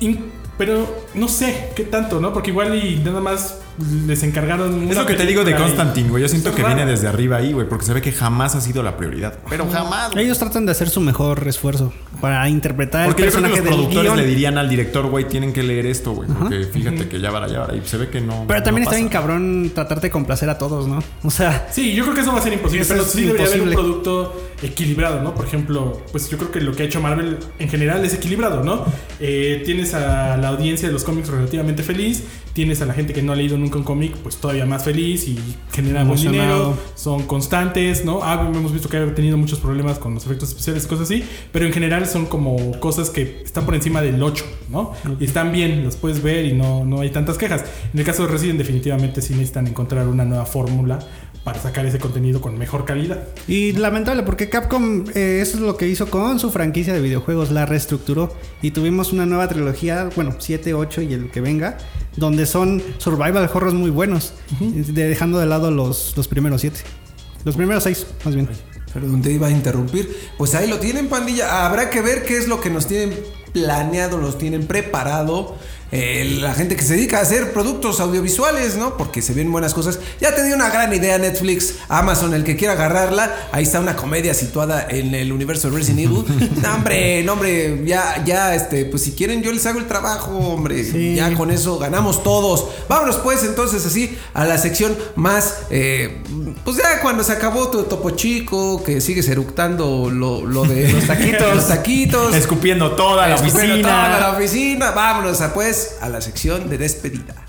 In- pero no sé qué tanto, ¿no? Porque igual y nada más les encargaron. Es lo que te digo de Constantine, güey. Yo siento que raro. viene desde arriba ahí, güey, porque se ve que jamás ha sido la prioridad. Pero jamás. güey. Ellos tratan de hacer su mejor esfuerzo para interpretar Porque el yo creo que personaje los del productores le dirían al director, güey, tienen que leer esto, güey. Porque fíjate que ya va, ya va. Y se ve que no. Pero también no está bien cabrón tratarte de complacer a todos, ¿no? O sea, Sí, yo creo que eso va a ser imposible, pero sí debería haber un imposible. producto equilibrado, ¿no? Por ejemplo, pues yo creo que lo que ha hecho Marvel en general es equilibrado, ¿no? Eh, tienes a la audiencia de los cómics relativamente feliz, tienes a la gente que no ha leído nunca un cómic, pues todavía más feliz y genera buen Emocionado. dinero, son constantes, ¿no? Ah, hemos visto que ha tenido muchos problemas con los efectos especiales cosas así, pero en general son como cosas que están por encima del 8, ¿no? Y están bien, los puedes ver y no, no hay tantas quejas. En el caso de Resident definitivamente sí necesitan encontrar una nueva fórmula para sacar ese contenido con mejor calidad. y lamentable porque Capcom eh, eso es lo que hizo con su franquicia de videojuegos, la reestructuró y tuvimos una nueva trilogía, bueno, 7, 8 y el que venga, donde son survival horrors muy buenos, de- dejando de lado los, los primeros 7. Los primeros 6, más bien. Pero donde iba a interrumpir, pues ahí lo tienen, pandilla. Habrá que ver qué es lo que nos tienen planeado, los tienen preparado. Eh, la gente que se dedica a hacer productos audiovisuales, ¿no? Porque se ven buenas cosas. Ya te di una gran idea, Netflix, Amazon, el que quiera agarrarla. Ahí está una comedia situada en el universo de Resident Evil. no, hombre, no, hombre, ya, ya, este, pues si quieren, yo les hago el trabajo, hombre. Sí. Ya con eso ganamos todos. Vámonos, pues, entonces, así, a la sección más, eh, pues ya cuando se acabó tu topo chico, que sigues eructando lo, lo de los taquitos, los taquitos. Escupiendo toda la escupiendo oficina. toda la oficina. Vámonos a, pues a la sección de despedida.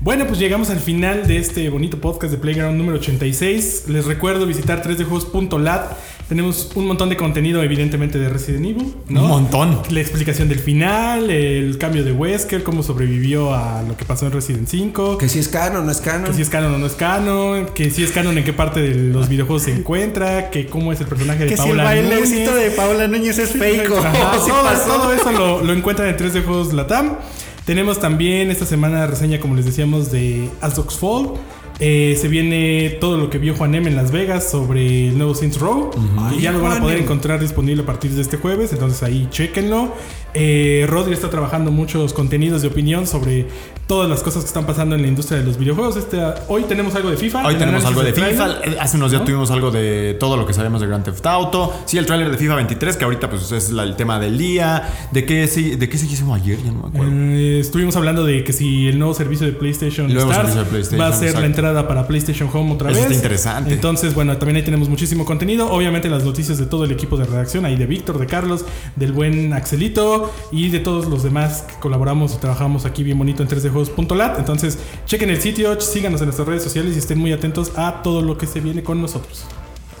Bueno, pues llegamos al final de este bonito podcast de Playground número 86. Les recuerdo visitar 3djuegos.lat. Tenemos un montón de contenido, evidentemente, de Resident Evil. ¿no? Un montón. La explicación del final, el cambio de Wesker, cómo sobrevivió a lo que pasó en Resident 5. Que si es canon, no es canon. Que si es canon o no es canon, que si es canon en qué parte de los videojuegos se encuentra, que cómo es el personaje de Que si el Paula bailecito Núñez. de Paula Núñez es fake. o todo, todo eso lo, lo encuentran en 3D Juegos Latam. Tenemos también esta semana reseña, como les decíamos, de As Dogs Fall. Eh, se viene todo lo que vio Juanem en Las Vegas sobre el nuevo Saints Row. Y ya lo van a poder encontrar disponible a partir de este jueves. Entonces ahí chequenlo. Eh, Rodri está trabajando muchos contenidos de opinión sobre todas las cosas que están pasando en la industria de los videojuegos. Este, hoy tenemos algo de FIFA. Hoy tenemos algo de FIFA. trailer. Eh, Hace unos días ¿No? tuvimos algo de todo lo que sabemos de Grand Theft Auto. Sí, el tráiler de FIFA 23, que ahorita pues es la- el tema del día. ¿De qué se, de qué se hizo ayer? Ya no me acuerdo. Eh, estuvimos hablando de que si el nuevo servicio de PlayStation, Stars servicio de PlayStation, va a ser exacto. la entrada para PlayStation Home otra Eso vez. está interesante. Entonces, bueno, también ahí tenemos muchísimo contenido. Obviamente las noticias de todo el equipo de redacción, ahí de Víctor, de Carlos, del buen Axelito y de todos los demás que colaboramos y trabajamos aquí bien bonito en 3djuegos.lat. Entonces, chequen el sitio, síganos en nuestras redes sociales y estén muy atentos a todo lo que se viene con nosotros.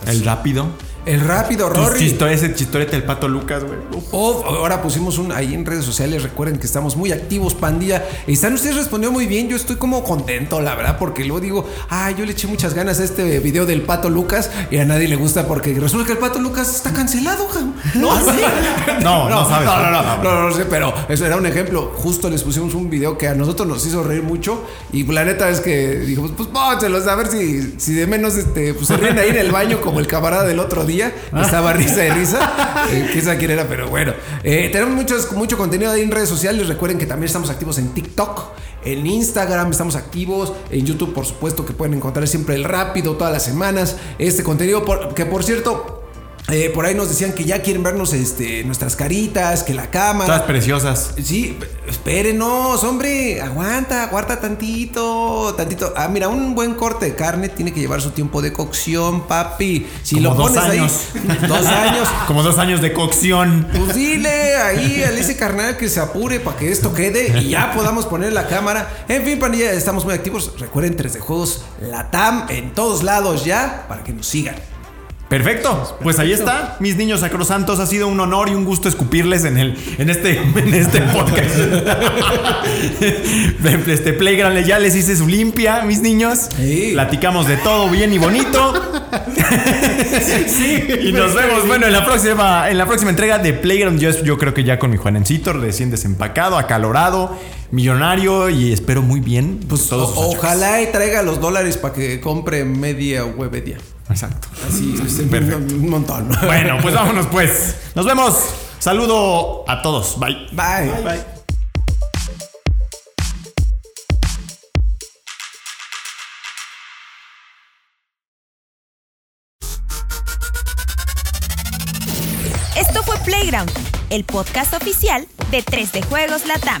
El rápido. El rápido, Rory. chisto- ese chistorete del pato Lucas, güey. Oh, ahora pusimos un ahí en redes sociales. Recuerden que estamos muy activos, pandilla. Están ustedes respondió muy bien. Yo estoy como contento, la verdad, porque luego digo, ah, yo le eché muchas ganas a este video del pato Lucas y a nadie le gusta porque resulta que el pato Lucas está cancelado. ja. No, sí. No, no sabes. No, no, no, no, no, no sé, pero eso era un ejemplo. Justo les pusimos un video que a nosotros nos hizo reír mucho y la neta es que dijimos, pues pónselos a ver si, si de menos este, pues se ríen ahí en el baño como el camarada del otro día. que Estaba risa de risa. Eh, quién sabe quién era, pero bueno. Eh, tenemos muchos, mucho contenido ahí en redes sociales. Recuerden que también estamos activos en TikTok. En Instagram estamos activos, en YouTube por supuesto que pueden encontrar siempre el rápido todas las semanas este contenido por- que por cierto eh, por ahí nos decían que ya quieren vernos este, nuestras caritas, que la cámara. Todas preciosas. Sí, espérenos, hombre, aguanta, aguarda tantito, tantito. Ah, mira, un buen corte de carne tiene que llevar su tiempo de cocción, papi. Si Como lo dos pones años. ahí, dos años. Como dos años de cocción. Pues dile ahí a ese carnal que se apure para que esto quede y ya podamos poner la cámara. En fin, pandilla, estamos muy activos. Recuerden 3 de juegos, la TAM en todos lados ya para que nos sigan. Perfecto, pues ahí está, mis niños sacrosantos, ha sido un honor y un gusto escupirles en el en este en este podcast. este Playground ya les hice su limpia, mis niños. Sí. Platicamos de todo bien y bonito. y nos vemos, bueno, en la próxima en la próxima entrega de Playground yo, yo creo que ya con mi Juanencito recién desempacado, acalorado, millonario y espero muy bien Pues todos ojalá y traiga los dólares para que compre media Webedia. Exacto. Así, es un- Perfecto. un montón. Bueno, pues vámonos pues. Nos vemos. Saludo a todos. Bye. Bye. Bye. Esto fue Playground, el podcast oficial de 3D Juegos Latam.